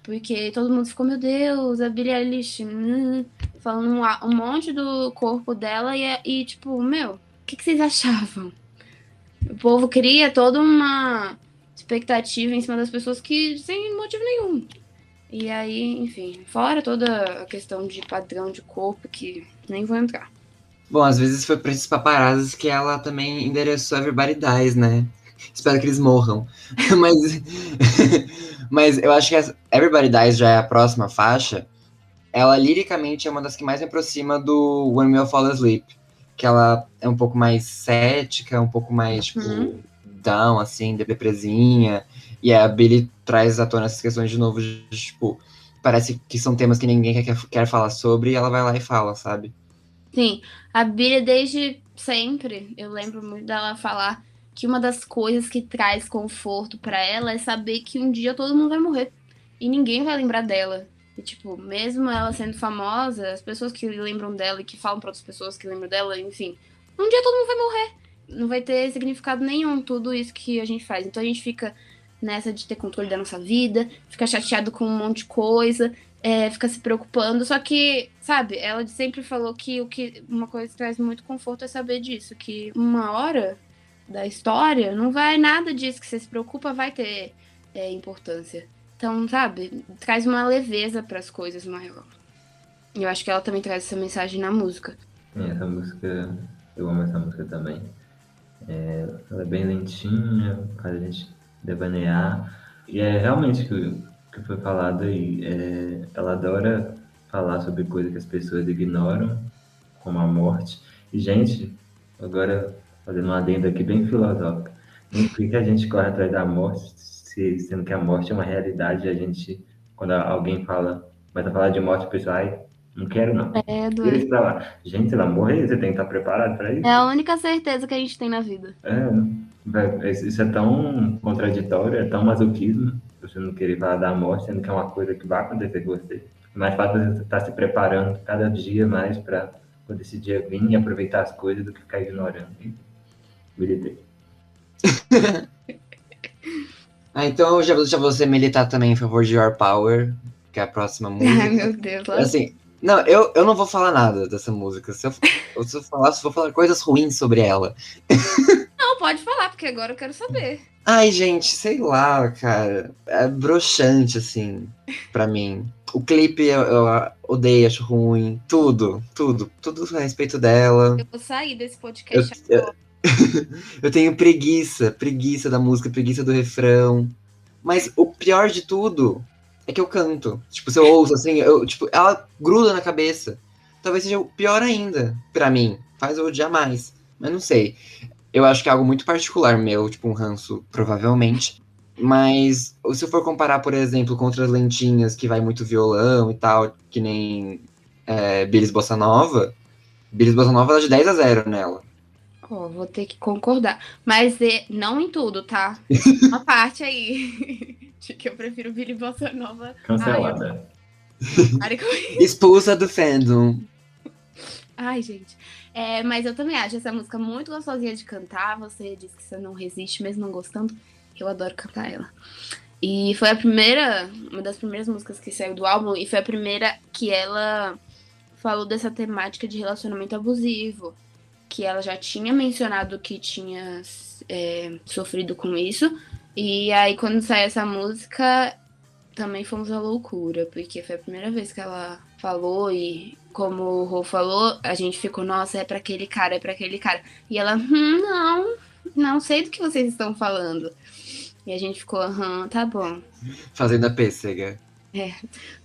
B: Porque todo mundo ficou, meu Deus, a Billie Eilish, hum, falando um, um monte do corpo dela e, e tipo, meu, o que, que vocês achavam? O povo cria toda uma expectativa em cima das pessoas que sem motivo nenhum. E aí, enfim, fora toda a questão de padrão de corpo que nem vou entrar.
A: Bom, às vezes foi pra esses paparazzis que ela também endereçou Everybody Dies, né? Espero que eles morram. (laughs) mas, (laughs) mas eu acho que Everybody Dies já é a próxima faixa. Ela liricamente é uma das que mais me aproxima do When We All Fall Asleep. Que ela é um pouco mais cética, um pouco mais, tipo,
B: Uhum.
A: down, assim, depresinha. E a Billy traz à tona essas questões de novo, de, tipo, parece que são temas que ninguém quer, quer falar sobre e ela vai lá e fala, sabe?
B: Sim, a Billie desde sempre, eu lembro muito dela falar que uma das coisas que traz conforto pra ela é saber que um dia todo mundo vai morrer e ninguém vai lembrar dela. E tipo, mesmo ela sendo famosa, as pessoas que lembram dela e que falam pra outras pessoas que lembram dela, enfim, um dia todo mundo vai morrer. Não vai ter significado nenhum tudo isso que a gente faz. Então a gente fica nessa de ter controle da nossa vida, fica chateado com um monte de coisa, é, fica se preocupando. Só que, sabe, ela sempre falou que o que uma coisa que traz muito conforto é saber disso, que uma hora da história não vai nada disso que você se preocupa vai ter é, importância. Então, sabe, traz uma leveza para as coisas maior. E eu acho que ela também traz essa mensagem na música.
C: É, essa música, eu amo essa música também. É, ela é bem lentinha, faz a gente devanear. E é realmente o que, que foi falado aí. É, ela adora falar sobre coisas que as pessoas ignoram como a morte. E, gente, agora fazendo uma adenda aqui bem filosófica, por que a gente corre atrás da morte, se, sendo que a morte é uma realidade, a gente, quando alguém fala, vai falar de morte, o pessoal, ai, não quero não.
B: É,
C: isso pra lá. Gente, se ela morrer, você tem que estar preparado para isso.
B: É a única certeza que a gente tem na vida.
C: É, isso é tão contraditório, é tão masoquismo, você não querer falar da morte, sendo que é uma coisa que vai acontecer com você. Mais fácil você estar tá se preparando cada dia mais para quando esse dia vir e aproveitar as coisas do que ficar ignorando. Militei. (laughs)
A: ah, então eu já vou deixar você militar também em favor de Your Power, que é a próxima (laughs) música.
B: Ai, meu Deus.
A: Assim, não, eu, eu não vou falar nada dessa música. Se eu, (laughs) se eu falar, se eu vou falar coisas ruins sobre ela. (laughs)
B: Não, pode falar, porque agora eu quero saber.
A: Ai, gente, sei lá, cara. É broxante, assim, pra mim. O clipe eu, eu, odeio, acho ruim. Tudo, tudo. Tudo a respeito dela.
B: Eu vou sair desse podcast
A: eu, agora. (laughs) Eu, tenho preguiça, preguiça da música, preguiça do refrão. Mas o pior de tudo é que eu canto. Tipo, se eu ouço assim, eu, tipo, ela gruda na cabeça. Talvez seja o pior ainda, para mim. Faz eu odiar mais. Mas não sei. Eu acho que é algo muito particular meu, tipo um ranço, provavelmente. Mas se eu for comparar, por exemplo, com outras lentinhas que vai muito violão e tal, que nem é, Billis Bossa Nova, Billis Bossa Nova dá de 10 a 0 nela.
B: Oh, vou ter que concordar. Mas é, não em tudo, tá? (laughs) Uma parte aí. De que eu prefiro Billy Bossa Nova.
C: Cancelada.
B: Ai, (laughs)
A: Expulsa do fandom.
B: Ai, gente. É, mas eu também acho essa música muito gostosinha de cantar. Você disse que você não resiste, mesmo não gostando. Eu adoro cantar ela. E foi a primeira, uma das primeiras músicas que saiu do álbum, e foi a primeira que ela falou dessa temática de relacionamento abusivo. Que ela já tinha mencionado que tinha é, sofrido com isso. E aí, quando saiu essa música, também fomos à loucura, porque foi a primeira vez que ela falou e como o Rô falou, a gente ficou, nossa, é para aquele cara, é para aquele cara. E ela, hum, não, não sei do que vocês estão falando. E a gente ficou, aham, tá bom.
A: Fazendo a pêssega.
B: É,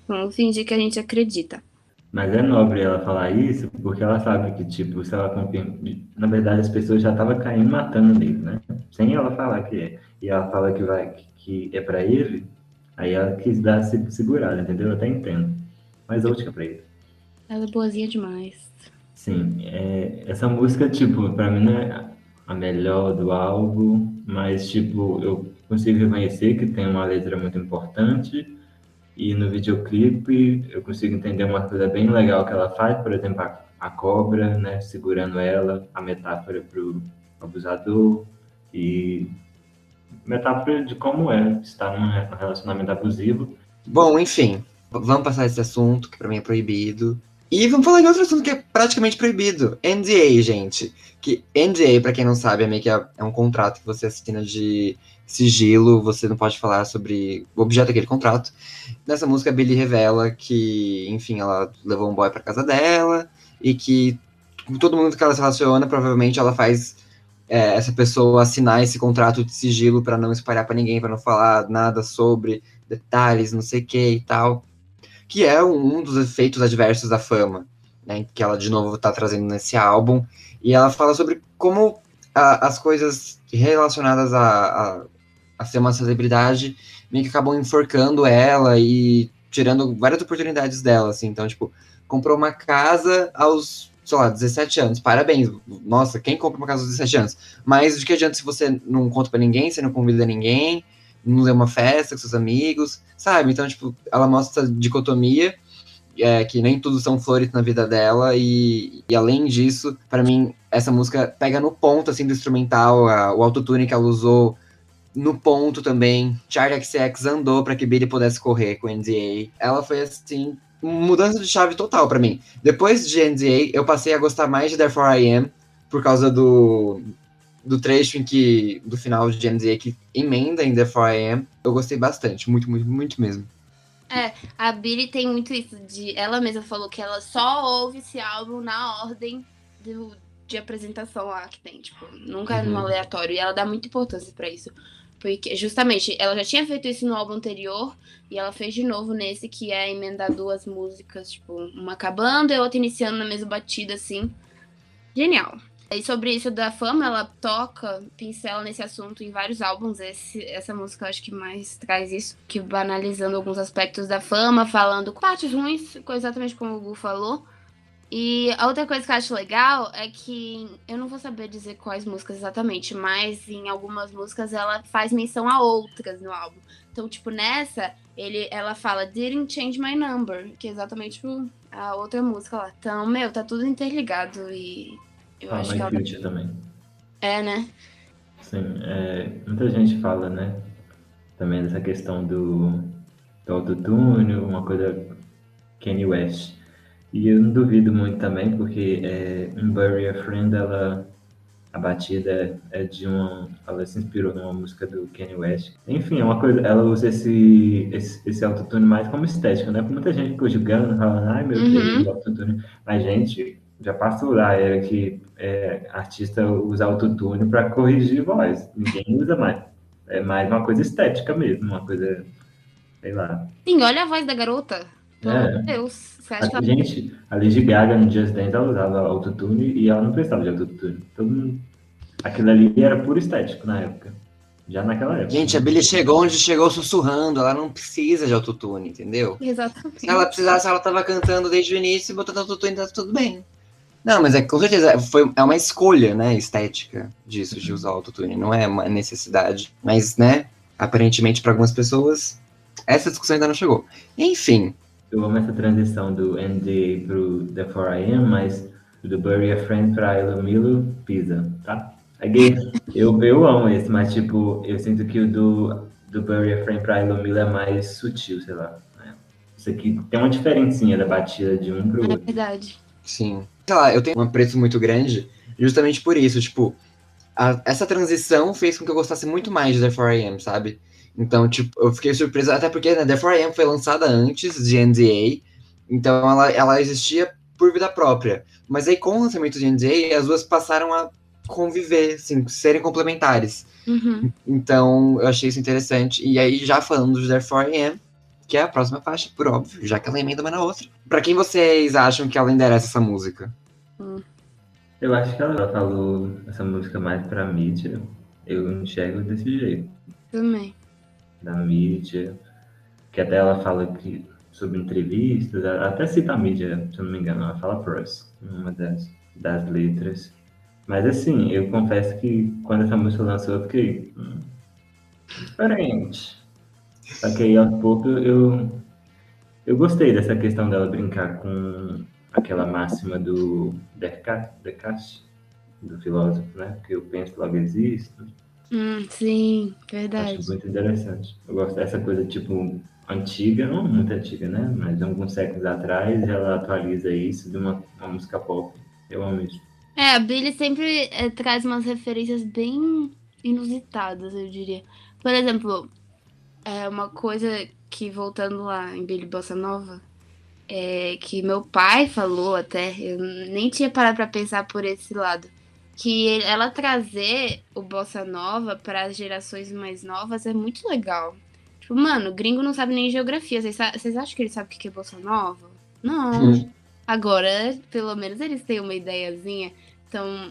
B: vamos fingir que a gente acredita.
C: Mas é nobre ela falar isso, porque ela sabe que, tipo, se ela confirma. Na verdade, as pessoas já estavam caindo matando nele, né? Sem ela falar que é. E ela fala que, vai, que é para ele, aí ela quis dar segurada, entendeu? Eu até entendo. Mas eu é pra ele.
B: Ela é boazinha demais.
C: Sim, é, essa música, tipo, pra mim não é a melhor do álbum, mas, tipo, eu consigo reconhecer que tem uma letra muito importante e no videoclipe eu consigo entender uma coisa bem legal que ela faz, por exemplo, a, a cobra, né, segurando ela, a metáfora pro abusador e metáfora de como é estar num relacionamento abusivo.
A: Bom, enfim, vamos passar esse assunto que para mim é proibido. E vamos falar de outro assunto que é praticamente proibido. NDA, gente. Que NDA, para quem não sabe, é meio que é, um contrato que você assina de sigilo, você não pode falar sobre o objeto daquele contrato. Nessa música, a Billy revela que, enfim, ela levou um boy para casa dela e que todo mundo que ela se relaciona, provavelmente ela faz é, essa pessoa assinar esse contrato de sigilo para não espalhar para ninguém, para não falar nada sobre detalhes, não sei o que e tal que é um dos efeitos adversos da fama, né, que ela de novo está trazendo nesse álbum, e ela fala sobre como a, as coisas relacionadas a, a, a, ser uma celebridade meio que acabam enforcando ela e tirando várias oportunidades dela, assim, então, tipo, comprou uma casa aos, sei lá, 17 anos, parabéns, nossa, quem compra uma casa aos 17 anos? Mas de que adianta se você não conta para ninguém, você não convida ninguém, não deu uma festa com seus amigos, sabe? Então, tipo, ela mostra essa dicotomia, é, que nem tudo são flores na vida dela, e, e além disso, para mim, essa música pega no ponto, assim, do instrumental, a, o autotune que ela usou no ponto também. Charlie XX andou para que Billy pudesse correr com NDA. Ela foi, assim, mudança de chave total para mim. Depois de NDA, eu passei a gostar mais de Therefore I Am, por causa do, do trecho em que, do final de NDA que emenda em The 4AM, eu gostei bastante, muito, muito, muito mesmo.
B: É, a Billy tem muito isso de. Ela mesma falou que ela só ouve esse álbum na ordem do, de apresentação lá que tem, tipo, nunca uhum. no aleatório. E ela dá muita importância para isso. Porque, justamente, ela já tinha feito isso no álbum anterior e ela fez de novo nesse, que é emendar duas músicas, tipo, uma acabando e outra iniciando na mesma batida, assim. Genial. E sobre isso da fama, ela toca, pincela nesse assunto em vários álbuns. Esse, essa música eu acho que mais traz isso, que banalizando alguns aspectos da fama, falando partes ruins, exatamente como o Gu falou. E a outra coisa que eu acho legal é que eu não vou saber dizer quais músicas exatamente, mas em algumas músicas ela faz menção a outras no álbum. Então, tipo, nessa, ele, ela fala Didn't Change My Number, que é exatamente tipo, a outra música lá. Então, meu, tá tudo interligado e eu
C: Ah,
B: acho que ela.
C: Future também.
B: É, né?
C: Sim, é, muita gente fala, né? Também dessa questão do, do autotune, uma coisa Kanye West. E eu não duvido muito também, porque é, em Bury a Friend, ela, a batida é de uma. Ela se inspirou numa música do Kanye West. Enfim, é uma coisa. Ela usa esse, esse, esse autotune mais como estética, né? Muita gente ficou julgando, falando, ai meu
B: Uhum.
C: Deus, autotune. Mas, gente, já passou da era que é, artista usa autotune para corrigir voz. Ninguém usa mais. É mais uma coisa estética mesmo, uma coisa, sei lá.
B: Sim, olha a voz da garota. Pelo
C: É.
B: de Deus. Você acha que
C: A gente, a Lady Gaga no Just Dance, ela usava autotune e ela não precisava de autotune. Todo mundo... Aquilo ali era puro estético na época. Já naquela época.
A: Gente, a Billie chegou onde chegou sussurrando, ela não precisa de autotune, entendeu?
B: Exatamente.
A: Se ela precisasse, ela tava cantando desde o início e botando autotune, tá tudo bem. Não, mas é com certeza, foi, é uma escolha, né, estética disso, de usar autotune, não é uma necessidade. Mas, né, aparentemente para algumas pessoas, essa discussão ainda não chegou. Enfim,
C: Eu amo essa transição do NDA pro The 4AM, mas do Bury a Friend pra Elo Milo, Pisa, tá? É gay. Eu, eu amo esse, mas tipo, eu sinto que o do, do Bury a Friend pra Elo Milo é mais sutil, sei lá. né? Isso aqui tem uma diferencinha da batida de um pro
B: É
C: outro.
B: verdade.
A: sim. Sei lá, eu tenho um apreço muito grande justamente por isso, tipo, a- essa transição fez com que eu gostasse muito mais de The 4AM, sabe? Então, tipo, eu fiquei surpresa, até porque né, The 4AM foi lançada antes de NDA, então ela, ela existia por vida própria. Mas aí, com o lançamento de NDA, as duas passaram a conviver, assim, serem complementares.
B: Uhum.
A: Então, eu achei isso interessante. E aí, já falando de The 4AM, que é a próxima faixa, por óbvio, já que ela emenda uma na outra. Pra quem vocês acham que ela endereça essa música?
C: Eu acho que ela falou essa música mais pra mídia. Eu enxergo desse jeito.
B: Também.
C: Da mídia. Que até ela fala que, sobre entrevistas, até cita a mídia, se eu não me engano. Ela fala pros, uma das, das letras. Mas assim, eu confesso que quando essa música lançou, eu fiquei. Hum, diferente. Só que aí aos poucos eu, eu gostei dessa questão dela brincar com aquela máxima do Descartes, Descartes do filósofo, né? Que eu penso logo existo.
B: Hum, sim, verdade.
C: Acho muito interessante. Eu gosto dessa coisa, tipo, antiga, não muito antiga, né? Mas alguns séculos atrás, ela atualiza isso de uma, uma música pop. Eu amo isso.
B: É, a Billie sempre eh, traz umas referências bem inusitadas, eu diria. Por exemplo, é uma coisa que, voltando lá em Billie Bossa Nova, é que meu pai falou até, eu nem tinha parado pra pensar por esse lado, que ela trazer o Bossa Nova para as gerações mais novas é muito legal. Tipo, mano, gringo não sabe nem geografia. Vocês acham que ele sabe o que é Bossa Nova? Não.
A: Hum.
B: Agora, pelo menos eles têm uma ideiazinha. Então,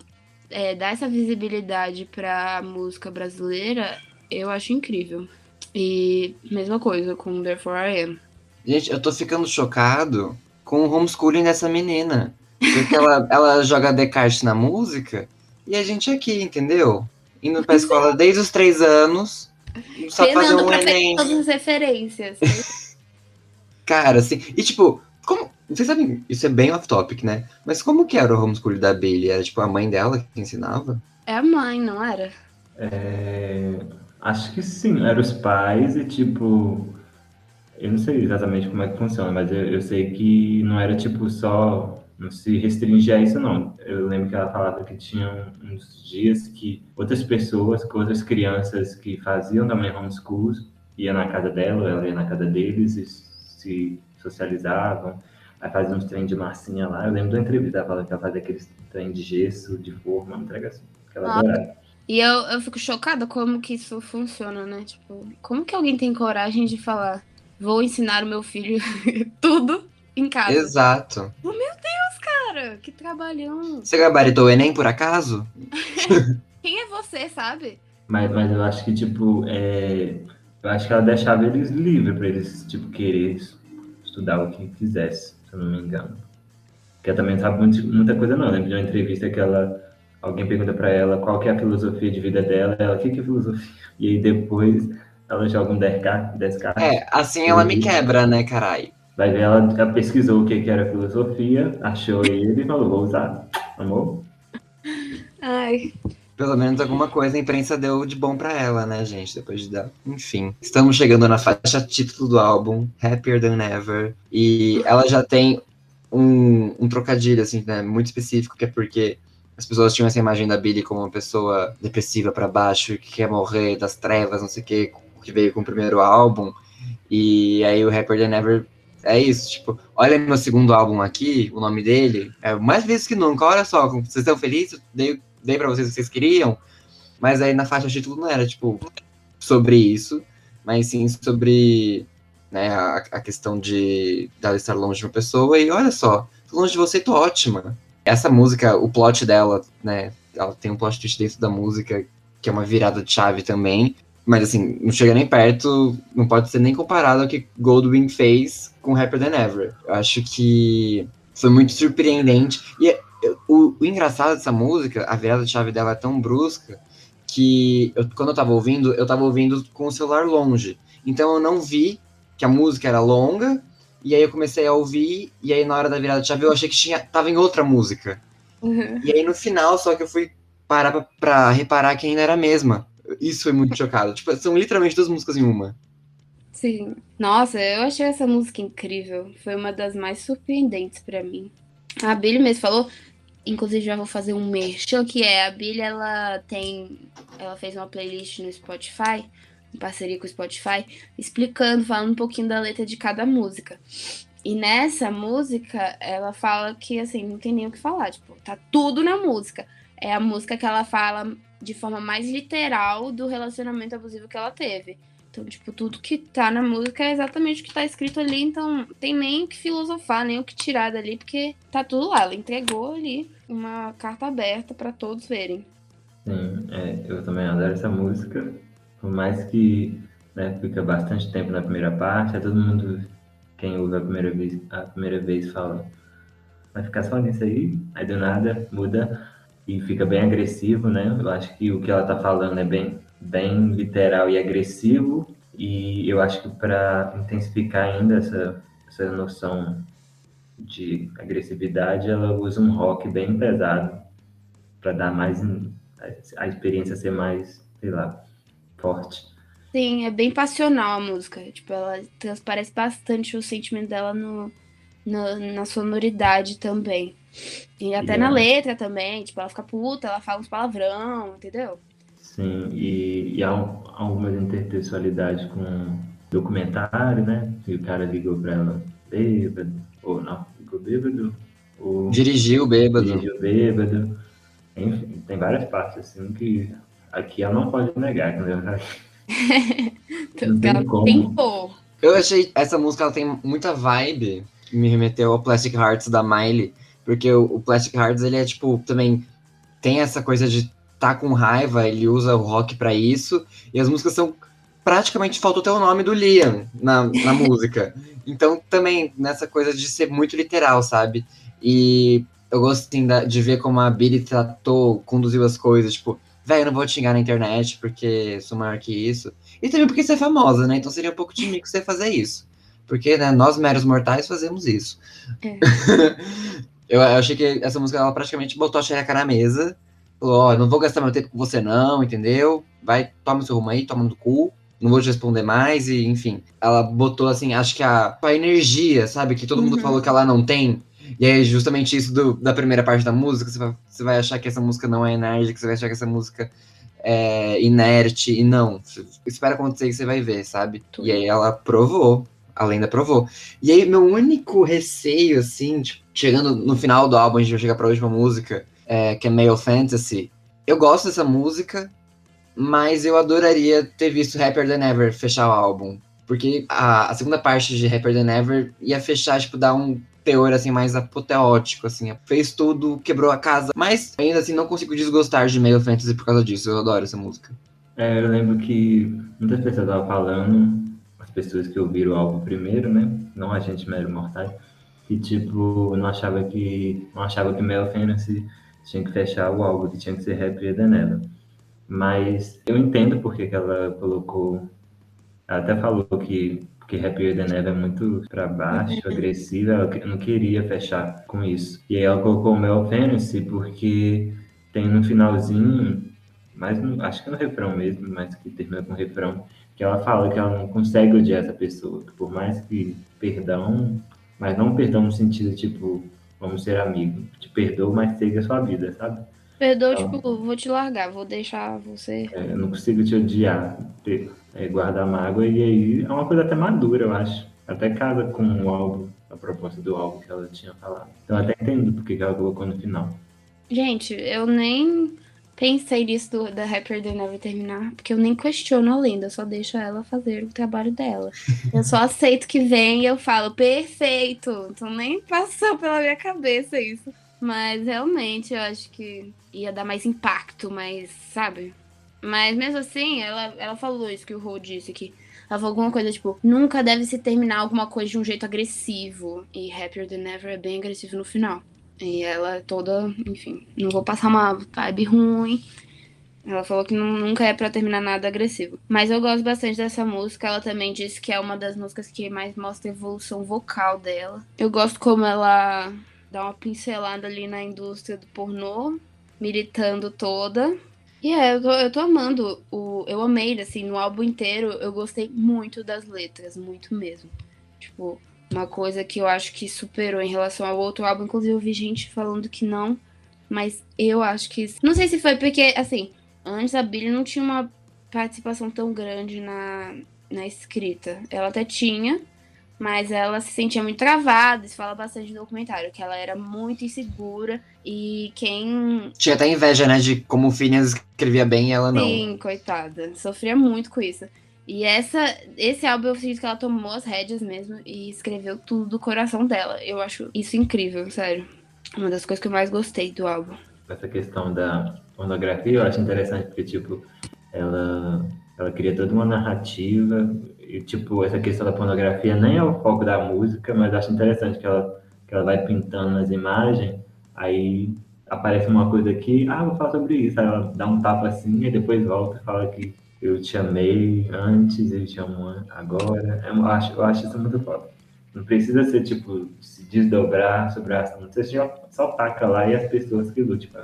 B: é, dar essa visibilidade pra música brasileira, eu acho incrível. E mesma coisa com Therefore I Am.
A: Gente, eu tô ficando chocado com o homeschooling dessa menina. Porque ela, ela joga Descartes na música e a gente aqui, entendeu? Indo pra escola (laughs) desde os três anos, só fazer um
B: pra
A: Enem.
B: todas as referências. (laughs)
A: Cara, assim. E tipo, como. Vocês sabem, isso é bem off-topic, né? Mas como que era o homeschooling da Billy? Era tipo a mãe dela que ensinava?
B: é a mãe, não era?
C: É, Acho que sim, eram os pais e tipo. Eu não sei exatamente como é que funciona, mas eu, eu sei que não era tipo só. Não se restringia a isso, não. Eu lembro que ela falava que tinha uns dias que outras pessoas, que outras crianças que faziam também homeschools, ia na casa dela, ela ia na casa deles e se socializavam. Aí fazia uns trem de massinha lá. Eu lembro da entrevista, ela falava que ela fazia aqueles trem de gesso, de forma, uma entrega assim, que ela
B: Ah.
C: adorava.
B: E eu, eu fico chocada como que isso funciona, né? Tipo, como que alguém tem coragem de falar, vou ensinar o meu filho (laughs) tudo em casa?
A: Exato.
B: Oh, meu cara, que trabalhão.
A: Você gabaritou o Enem por acaso? (laughs)
B: Quem é você, sabe?
C: Mas, mas eu acho que, tipo, é... eu acho que ela deixava eles livres para eles, tipo, querer estudar o que quisesse, se eu não me engano. Porque ela também não sabe muito, muita coisa, não. Lembro de uma entrevista que ela, alguém pergunta para ela qual que é a filosofia de vida dela, ela, o que, que é filosofia? (laughs) E aí depois ela joga um 10k, 10k.
A: É, assim ela me quebra, né, carai?
C: Vai ver, ela, ela pesquisou o que, que era filosofia, achou ele e falou, vou usar. Amor?
B: Ai,
A: Pelo menos alguma coisa a imprensa deu de bom pra ela, né, gente? Depois de dar. Enfim. Estamos chegando na faixa título do álbum, Happier Than Ever. E ela já tem um, um trocadilho, assim, né? Muito específico, que é porque as pessoas tinham essa imagem da Billie como uma pessoa depressiva pra baixo, que quer morrer das trevas, não sei o que, que veio com o primeiro álbum. E aí o Happier Than Ever é isso, tipo, olha meu segundo álbum aqui, o nome dele, é mais vezes que nunca, olha só, vocês estão felizes? Dei, dei pra vocês o que vocês queriam, mas aí na faixa título não era, tipo, sobre isso, mas sim sobre, né, a, a questão de dela estar longe de uma pessoa, e olha só, longe de você, tô ótima. Essa música, o plot dela, né, ela tem um plot twist dentro da música, que é uma virada de chave também, mas assim, não chega nem perto, não pode ser nem comparado ao que Goldwyn fez com Rapper Than Ever. Eu acho que foi muito surpreendente. E é- o, o engraçado dessa música, a virada de chave dela é tão brusca que eu- quando eu tava ouvindo, eu tava ouvindo com o celular longe. Então eu não vi que a música era longa, e aí eu comecei a ouvir, e aí na hora da virada de chave eu achei que tinha, tava em outra música.
B: Uhum.
A: E aí no final, só que eu fui parar pra, pra reparar que ainda era a mesma. Isso foi muito chocado. Tipo, são literalmente duas músicas em uma.
B: Sim. Nossa, eu achei essa música incrível. Foi uma das mais surpreendentes pra mim. A Billy mesmo falou, inclusive já vou fazer um merchan, que é a Billy, ela tem, ela fez uma playlist no Spotify, em parceria com o Spotify, explicando, falando um pouquinho da letra de cada música. E nessa música, ela fala que, assim, não tem nem o que falar, tipo, tá tudo na música. É a música que ela fala de forma mais literal do relacionamento abusivo que ela teve. Então, tipo, tudo que tá na música é exatamente o que tá escrito ali, então tem nem o que filosofar, nem o que tirar dali, porque tá tudo lá. Ela entregou ali uma carta aberta pra todos verem.
C: Sim, é, eu também adoro essa música. Por mais que né, fica bastante tempo na primeira parte, é todo mundo, quem ouve a primeira vez, a primeira vez fala, vai ficar só nisso aí, aí do nada muda e fica bem agressivo, né? Eu acho que o que ela tá falando é bem, bem literal e agressivo, e eu acho que para intensificar ainda essa, essa noção de agressividade, ela usa um rock bem pesado para dar mais a experiência ser mais, sei lá, forte.
B: Sim, é bem passional a música. Tipo, ela transparece bastante o sentimento dela no, no- na sonoridade também. E até
C: E
B: na
C: ela-
B: letra também. Tipo, ela fica puta, ela fala uns palavrão, entendeu?
C: Sim, e, e há um- algumas intertextualidades com documentário, né? E o cara ligou pra ela bêbado, ou não, ligou bêbado, ou
A: Dirigiu bêbado.
C: dirigiu bêbado. Enfim, tem várias partes assim que aqui ela não pode negar, na (laughs) verdade Não tem como.
B: tentou.
A: Eu achei essa música ela tem muita vibe que me remeteu ao Plastic Hearts da Miley, porque o, o Plastic Hearts ele é tipo também tem essa coisa de tá com raiva, ele usa o rock pra isso, e as músicas são praticamente faltou até o nome do Liam na, na (laughs) música. Então também nessa coisa de ser muito literal, sabe? E eu gosto assim, de ver como a Billy tratou, conduziu as coisas, tipo, velho, eu não vou te xingar na internet porque sou maior que isso. E também porque você é famosa, né? Então seria um pouco de mim que você fazer isso. Porque, né, nós meros mortais fazemos isso.
B: É. (laughs)
A: eu, eu achei que essa música ela praticamente botou a xereca na mesa. Falou, ó, não vou gastar meu tempo com você não, entendeu? Vai, toma seu rumo aí, toma no cu. Não vou te responder mais, e enfim. Ela botou, assim, acho que a, a energia, sabe? Que todo mundo
B: Uhum.
A: falou que ela não tem. E aí, justamente isso do- da primeira parte da música, você vai, você vai achar que essa música não é enérgica, você vai achar que essa música é inerte, e não. Espera acontecer que você vai ver, sabe?
B: Tudo.
A: E aí ela provou, a lenda provou. E aí, meu único receio, assim, tipo, chegando no final do álbum, a gente vai chegar pra última música, é, que é Male Fantasy, eu gosto dessa música, mas eu adoraria ter visto Happier Than Ever fechar o álbum. Porque a, a segunda parte de Happier Than Ever ia fechar, tipo, dar um teor assim mais apoteótico, assim, fez tudo, quebrou a casa, mas ainda assim não consigo desgostar de Male Fantasy por causa disso. Eu adoro essa música.
C: É, eu lembro que muitas pessoas estavam falando, pessoas que ouviram o álbum primeiro, né? Não a gente mero mortais, que tipo, não achava que não achava que Male Fantasy tinha que fechar o álbum, que tinha que ser Than Ever. Mas eu entendo porque que ela colocou. Ela até falou que porque Happier Than Ever é muito para baixo,
B: Uhum.
C: agressiva, ela não queria fechar com isso. E aí ela colocou o Mel Fantasy porque tem no finalzinho, mas acho que no refrão mesmo, mas que termina com refrão, que ela fala que ela não consegue odiar essa pessoa, que por mais que perdão, mas não perdão no sentido tipo, vamos ser amigos, te perdoo, mas segue a sua vida, sabe?
B: Perdoa,
C: Então-
B: tipo, vou te largar, vou deixar você.
C: É, eu não consigo te odiar, ter, é, guardar mágoa, e aí é uma coisa até madura, eu acho. Até casa com o álbum, a proposta do álbum que ela tinha falado. Então eu até entendo porque que ela colocou no final.
B: Gente, eu nem pensei nisso do, da Happier Than Ever terminar, porque eu nem questiono a lenda, eu só deixo ela fazer o trabalho dela. Eu só aceito que vem e eu falo, perfeito! Então nem passou pela minha cabeça isso. Mas realmente eu acho que ia dar mais impacto, mais, sabe? Mas mesmo assim, ela, ela falou isso que o Rô disse que ela falou alguma coisa tipo, nunca deve se terminar alguma coisa de um jeito agressivo. E Happier Than Ever é bem agressivo no final. E ela é toda, enfim, não vou passar uma vibe ruim. Ela falou que nu- nunca é pra terminar nada agressivo. Mas eu gosto bastante dessa música. Ela também disse que é uma das músicas que mais mostra a evolução vocal dela. Eu gosto como ela dá uma pincelada ali na indústria do pornô, militando toda. E é, eu tô, eu tô amando. O, eu amei, assim, no álbum inteiro, eu gostei muito das letras, muito mesmo. Tipo, uma coisa que eu acho que superou em relação ao outro álbum. Inclusive, eu vi gente falando que não. Mas eu acho que. Não sei se foi porque, assim, antes a Billie não tinha uma participação tão grande na, na escrita. Ela até tinha, mas ela se sentia muito travada. Isso fala bastante no documentário, que ela era muito insegura. E quem
A: Tinha até inveja, né, de como o Phineas escrevia bem e ela não.
B: Sim, coitada. Sofria muito com isso. E essa, esse álbum eu sinto que ela tomou as rédeas mesmo e escreveu tudo do coração dela. Eu acho isso incrível, sério. Uma das coisas que eu mais gostei do álbum.
C: Essa questão da pornografia eu acho interessante porque, tipo, ela, ela cria toda uma narrativa e, tipo, essa questão da pornografia nem é o foco da música, mas acho interessante que ela, que ela vai pintando as imagens, aí aparece uma coisa aqui, ah, vou falar sobre isso, aí ela dá um tapa assim e depois volta e fala que eu te amei antes, eu te amo agora. Eu acho, eu acho isso muito foda. Não precisa ser, tipo, se desdobrar sobre a ação. Você só, só taca lá e as pessoas que lutam. Tipo,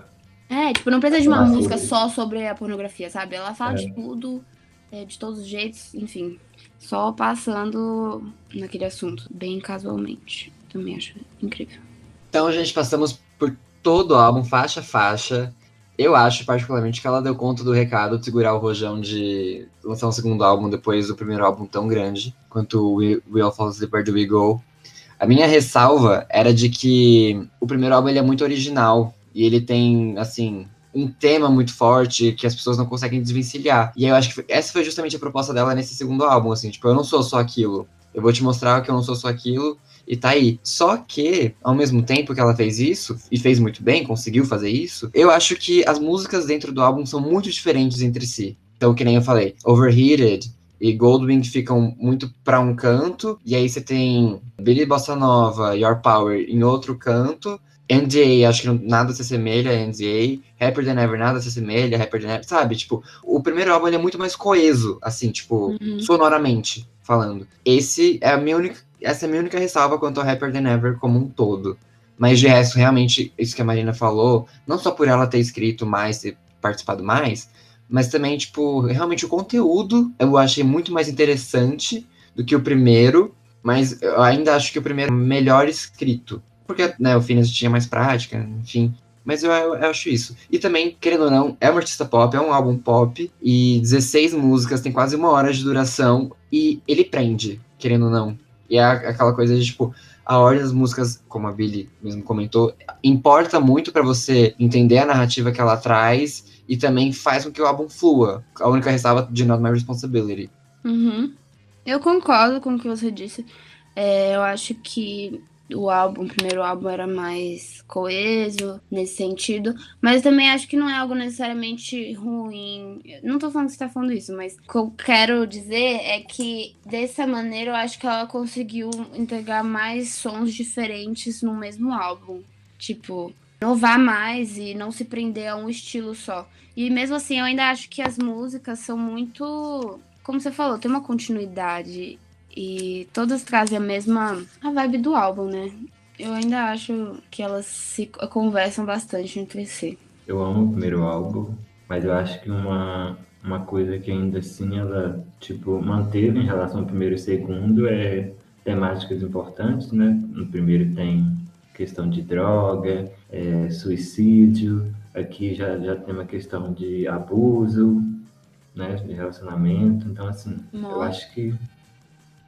B: É, tipo, não precisa de uma música
C: sobre-
B: só sobre a pornografia, sabe? Ela fala
C: É.
B: de tudo, é, de todos os jeitos, enfim. Só passando naquele assunto, bem casualmente. Também acho incrível.
A: Então, gente, passamos por todo o álbum, faixa a faixa. Eu acho, particularmente, que ela deu conta do recado de segurar o rojão de lançar um segundo álbum depois do primeiro álbum tão grande quanto o We, All Fall Asleep Where Do We Go. A minha ressalva era de que o primeiro álbum ele é muito original e ele tem, assim, um tema muito forte que as pessoas não conseguem desvencilhar. E eu acho que essa foi justamente a proposta dela nesse segundo álbum, assim, tipo, eu não sou só aquilo. Eu vou te mostrar que eu não sou só aquilo e tá aí. Só que, ao mesmo tempo que ela fez isso, e fez muito bem, conseguiu fazer isso, eu acho que as músicas dentro do álbum são muito diferentes entre si. Então, que nem eu falei, Overheated e Goldwing ficam muito pra um canto, e aí você tem Billy Bossa Nova, Your Power em outro canto, NDA, acho que não- nada se assemelha a NDA, Happier Than Ever, nada se assemelha, Happier Than Ever, sabe? Tipo, o primeiro álbum é muito mais coeso, assim, tipo,
B: Uhum.
A: sonoramente falando. Esse é a minha única, essa é a minha única ressalva quanto ao Happier Than Ever como um todo. Mas de resto, realmente, isso que a Marina falou, não só por ela ter escrito mais, ter participado mais, mas também, tipo, realmente o conteúdo eu achei muito mais interessante do que o primeiro, mas eu ainda acho que o primeiro é melhor escrito. Porque, né, o Phineas tinha mais prática, enfim. Mas eu, eu, eu acho isso. E também, querendo ou não, é uma artista pop, é um álbum pop, e 16 músicas, tem quase uma hora de duração, e ele prende, querendo ou não. E é aquela coisa de, tipo, a ordem das músicas, como a Billy mesmo comentou, importa muito para você entender a narrativa que ela traz e também faz com que o álbum flua. A única ressalva de Not My Responsibility.
B: Uhum. Eu concordo com o que você disse. É, eu acho que o álbum, o primeiro álbum era mais coeso nesse sentido, mas também acho que não é algo necessariamente ruim. Não tô falando que você tá falando isso, mas o que eu quero dizer é que dessa maneira eu acho que ela conseguiu entregar mais sons diferentes no mesmo álbum. Tipo, inovar mais e não se prender a um estilo só. E mesmo assim, eu ainda acho que as músicas são muito. Como você falou, tem uma continuidade. E todas trazem a mesma a vibe do álbum, né? Eu ainda acho que elas se conversam bastante entre si.
C: Eu amo o primeiro álbum, mas eu acho que uma, uma coisa que ainda assim ela, tipo, manteve em relação ao primeiro e segundo é temáticas importantes, né? No primeiro tem questão de droga, é, suicídio, aqui já, já tem uma questão de abuso, né? De relacionamento, então assim, Nossa. eu acho que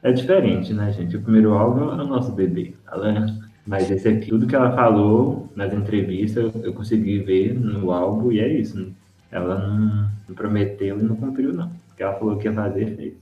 C: é diferente, né, gente? O primeiro álbum é o nosso bebê. Ela, mas esse aqui, tudo que ela falou nas entrevistas, eu, consegui ver no álbum e é isso. Ela não, não, prometeu e não cumpriu, não. O que ela falou que ia fazer, fez.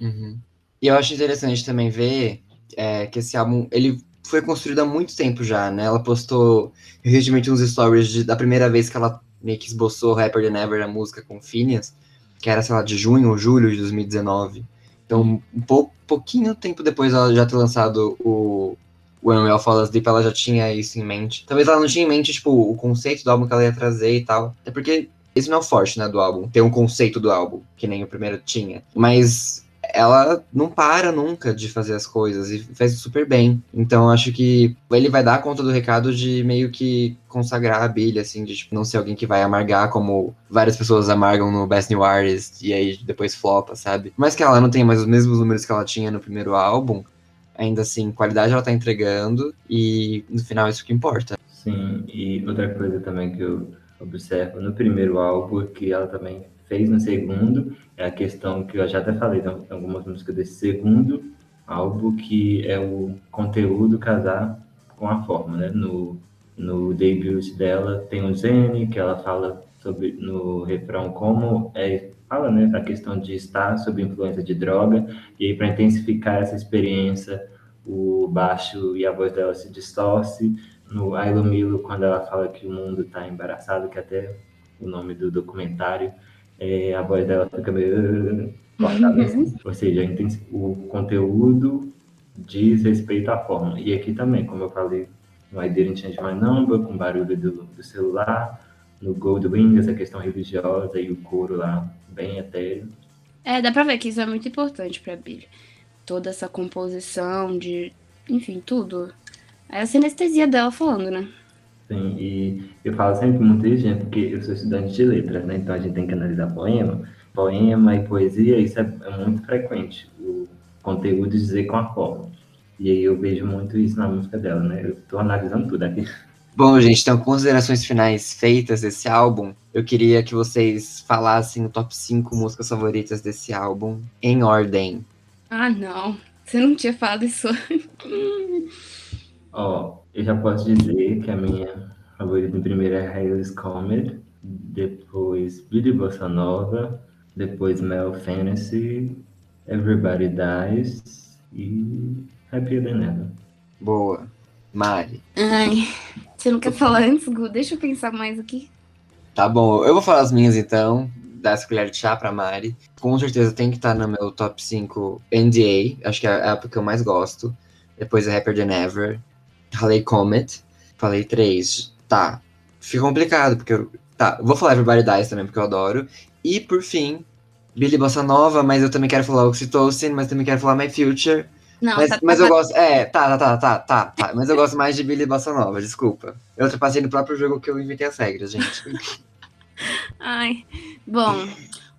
A: Uhum. E eu acho interessante também ver é, que esse álbum, ele foi construído há muito tempo já, né? Ela postou recentemente uns stories de, da primeira vez que ela meio que esboçou Rapper Than Ever, a música com Phineas, que era, sei lá, de junho ou julho de 2019. Então, um pouquinho tempo depois ela já ter lançado o When We All Fall Asleep, ela já tinha isso em mente. Talvez ela não tinha em mente, tipo, o conceito do álbum que ela ia trazer e tal. É porque esse não é o forte, né, do álbum. Ter um conceito do álbum, que nem o primeiro tinha. Mas ela não para nunca de fazer as coisas e faz super bem. Então acho que ele vai dar conta do recado de meio que consagrar a Billy, assim, de tipo, não ser alguém que vai amargar como várias pessoas amargam no Best New Artist e aí depois flopa, sabe? Mas que ela não tenha mais os mesmos números que ela tinha no primeiro álbum, ainda assim, qualidade ela tá entregando e no final é isso que importa.
C: Sim, e outra coisa também que eu observo no primeiro álbum é que ela também fez no segundo é a questão que eu já até falei em algumas músicas desse segundo álbum, que é o conteúdo casar com a forma, né? No, no debut dela tem o Zen, que ela fala sobre no refrão como é fala né a questão de estar sob influência de droga e aí para intensificar essa experiência o baixo e a voz dela se distorce no Ailo Milo quando ela fala que o mundo está embaraçado que até o nome do documentário é, a voz dela fica meio cortada, assim. uhum. ou seja, o conteúdo diz respeito à forma. E aqui também, como eu falei, no I Didn't Change My Number, com barulho do, do celular, no Goldwing, essa questão religiosa e o coro lá, bem etéreo.
B: É, dá pra ver que isso é muito importante pra Billy. Toda essa composição de, enfim, tudo. É a sinestesia dela falando, né?
C: Sim, e eu falo sempre muito isso, gente, porque eu sou estudante de letras, né? Então a gente tem que analisar poema. Poema e poesia, isso é, é muito frequente. O conteúdo dizer com a forma. E aí eu vejo muito isso na música dela, né? Eu tô analisando tudo aqui.
A: Bom, gente, então, considerações finais feitas desse álbum, eu queria que vocês falassem o top 5 músicas favoritas desse álbum em ordem.
B: Ah, não. Você não tinha falado isso.
C: Ó, eu já posso dizer que a minha favorita em primeiro é Hales Comet, depois Billy Bossa Nova, depois Mel Fantasy, Everybody Dies e Happier Than Ever.
A: Boa. Mari.
B: Ai, você não quer falar antes, Gu? Deixa eu pensar mais aqui.
A: Tá bom, eu vou falar as minhas então. Dar essa colher de chá pra Mari. Com certeza tem que estar no meu top 5 NDA. Acho que é a época que eu mais gosto. Depois é Happier Than Ever. Falei Comet. Falei três. Tá. Fica complicado, porque eu. Tá, vou falar Everybody Dies também, porque eu adoro. E, por fim, Billy Bossa Nova, mas eu também quero falar Oxytocin, mas também quero falar My Future. Não, mas, tá, mas tá, eu gosto. É, tá, tá, tá, tá, tá, tá. Mas eu gosto mais de Billy Bossa Nova, desculpa. Eu ultrapassei no próprio jogo que eu inventei as regras, gente. (laughs)
B: Ai. Bom,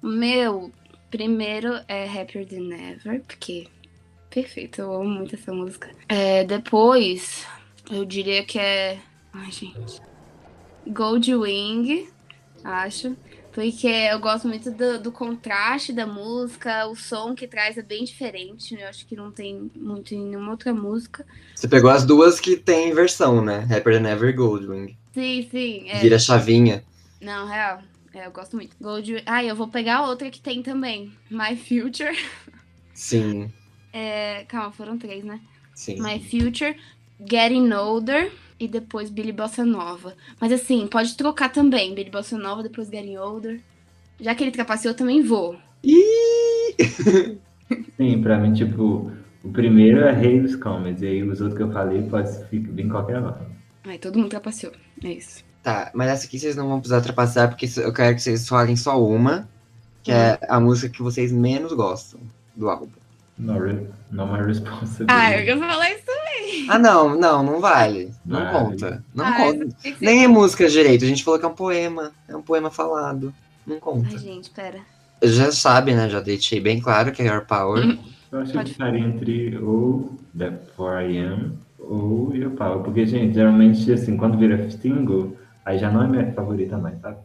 B: o meu primeiro é Happier Than Ever, porque. Perfeito, eu amo muito essa música. É, depois, eu diria que é. Ai, gente. Gold Wing, acho. Porque eu gosto muito do, do, contraste da música, o som que traz é bem diferente. Eu acho que não tem muito em nenhuma outra música.
A: Você pegou as duas que tem versão, né? Rapper Than Ever Goldwing.
B: Sim, sim.
A: É. Vira chavinha.
B: Não, real. É, eu gosto muito. Gold... Ah, eu vou pegar outra que tem também. My Future.
A: Sim.
B: É... Calma, foram três, né?
A: Sim.
B: My Future, Getting Older e depois Billy Bossa Nova. Mas assim, pode trocar também. Billy Bossa Nova, depois Getting Older. Já que ele trapaceou, eu também vou. (laughs)
C: Sim, pra mim, tipo, o primeiro é Rei dos Comets, e aí os outros que eu falei pode vir qualquer hora.
B: Aí todo mundo trapaceou. É isso.
A: Tá, mas essa aqui vocês não vão precisar trapacear, porque eu quero que vocês falem só uma, que é a música que vocês menos gostam do álbum.
C: No, no my responsibility.
B: Ah, eu ia falar isso
A: Ah, não, não, não vale. Não vale. conta. Não ah, conta. Nem é música direito. A gente falou que é um poema. É um poema falado. Não conta.
B: Ai, gente, pera.
A: Já sabe, né? Já deixei bem claro que é Your Power.
C: Eu acho que estaria entre ou The 4am ou Your Power. Porque, gente, geralmente, assim, quando vira single, aí já não é minha favorita mais, (laughs) sabe?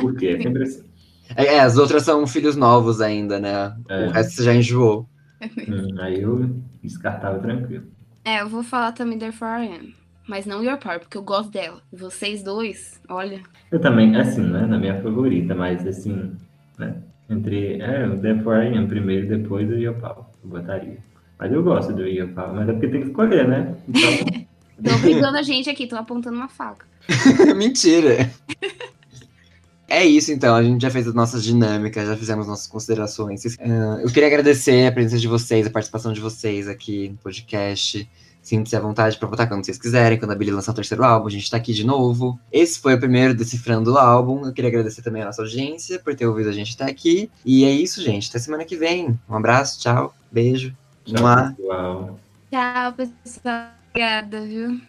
C: Por quê? É sempre assim.
A: É, as outras são filhos novos ainda, né? É. O resto você já enjoou.
C: Hum, aí eu descartava tranquilo.
B: É, eu vou falar também Therefore I Am. Mas não Your Power, porque eu gosto dela. Vocês dois, olha.
C: Eu também, assim, né? Na minha favorita, mas assim, né? Entre. É, o Therefore I Am primeiro, depois o Your Power. Eu botaria. Mas eu gosto do Your Power, mas é porque tem que escolher, né?
B: Então. (laughs) tô brigando a gente aqui, tô apontando uma faca. (laughs)
A: Mentira! (laughs) É isso, então. A gente já fez as nossas dinâmicas, já fizemos nossas considerações. Uh, eu queria agradecer a presença de vocês, a participação de vocês aqui no podcast. Sinta-se à vontade para votar quando vocês quiserem. Quando a Billy lançar o terceiro álbum, a gente tá aqui de novo. Esse foi o primeiro Decifrando o álbum. Eu queria agradecer também a nossa audiência por ter ouvido a gente até aqui. E é isso, gente. Até semana que vem. Um abraço, tchau, beijo.
C: Tchau, pessoal.
B: Tchau, pessoal. Obrigada, viu?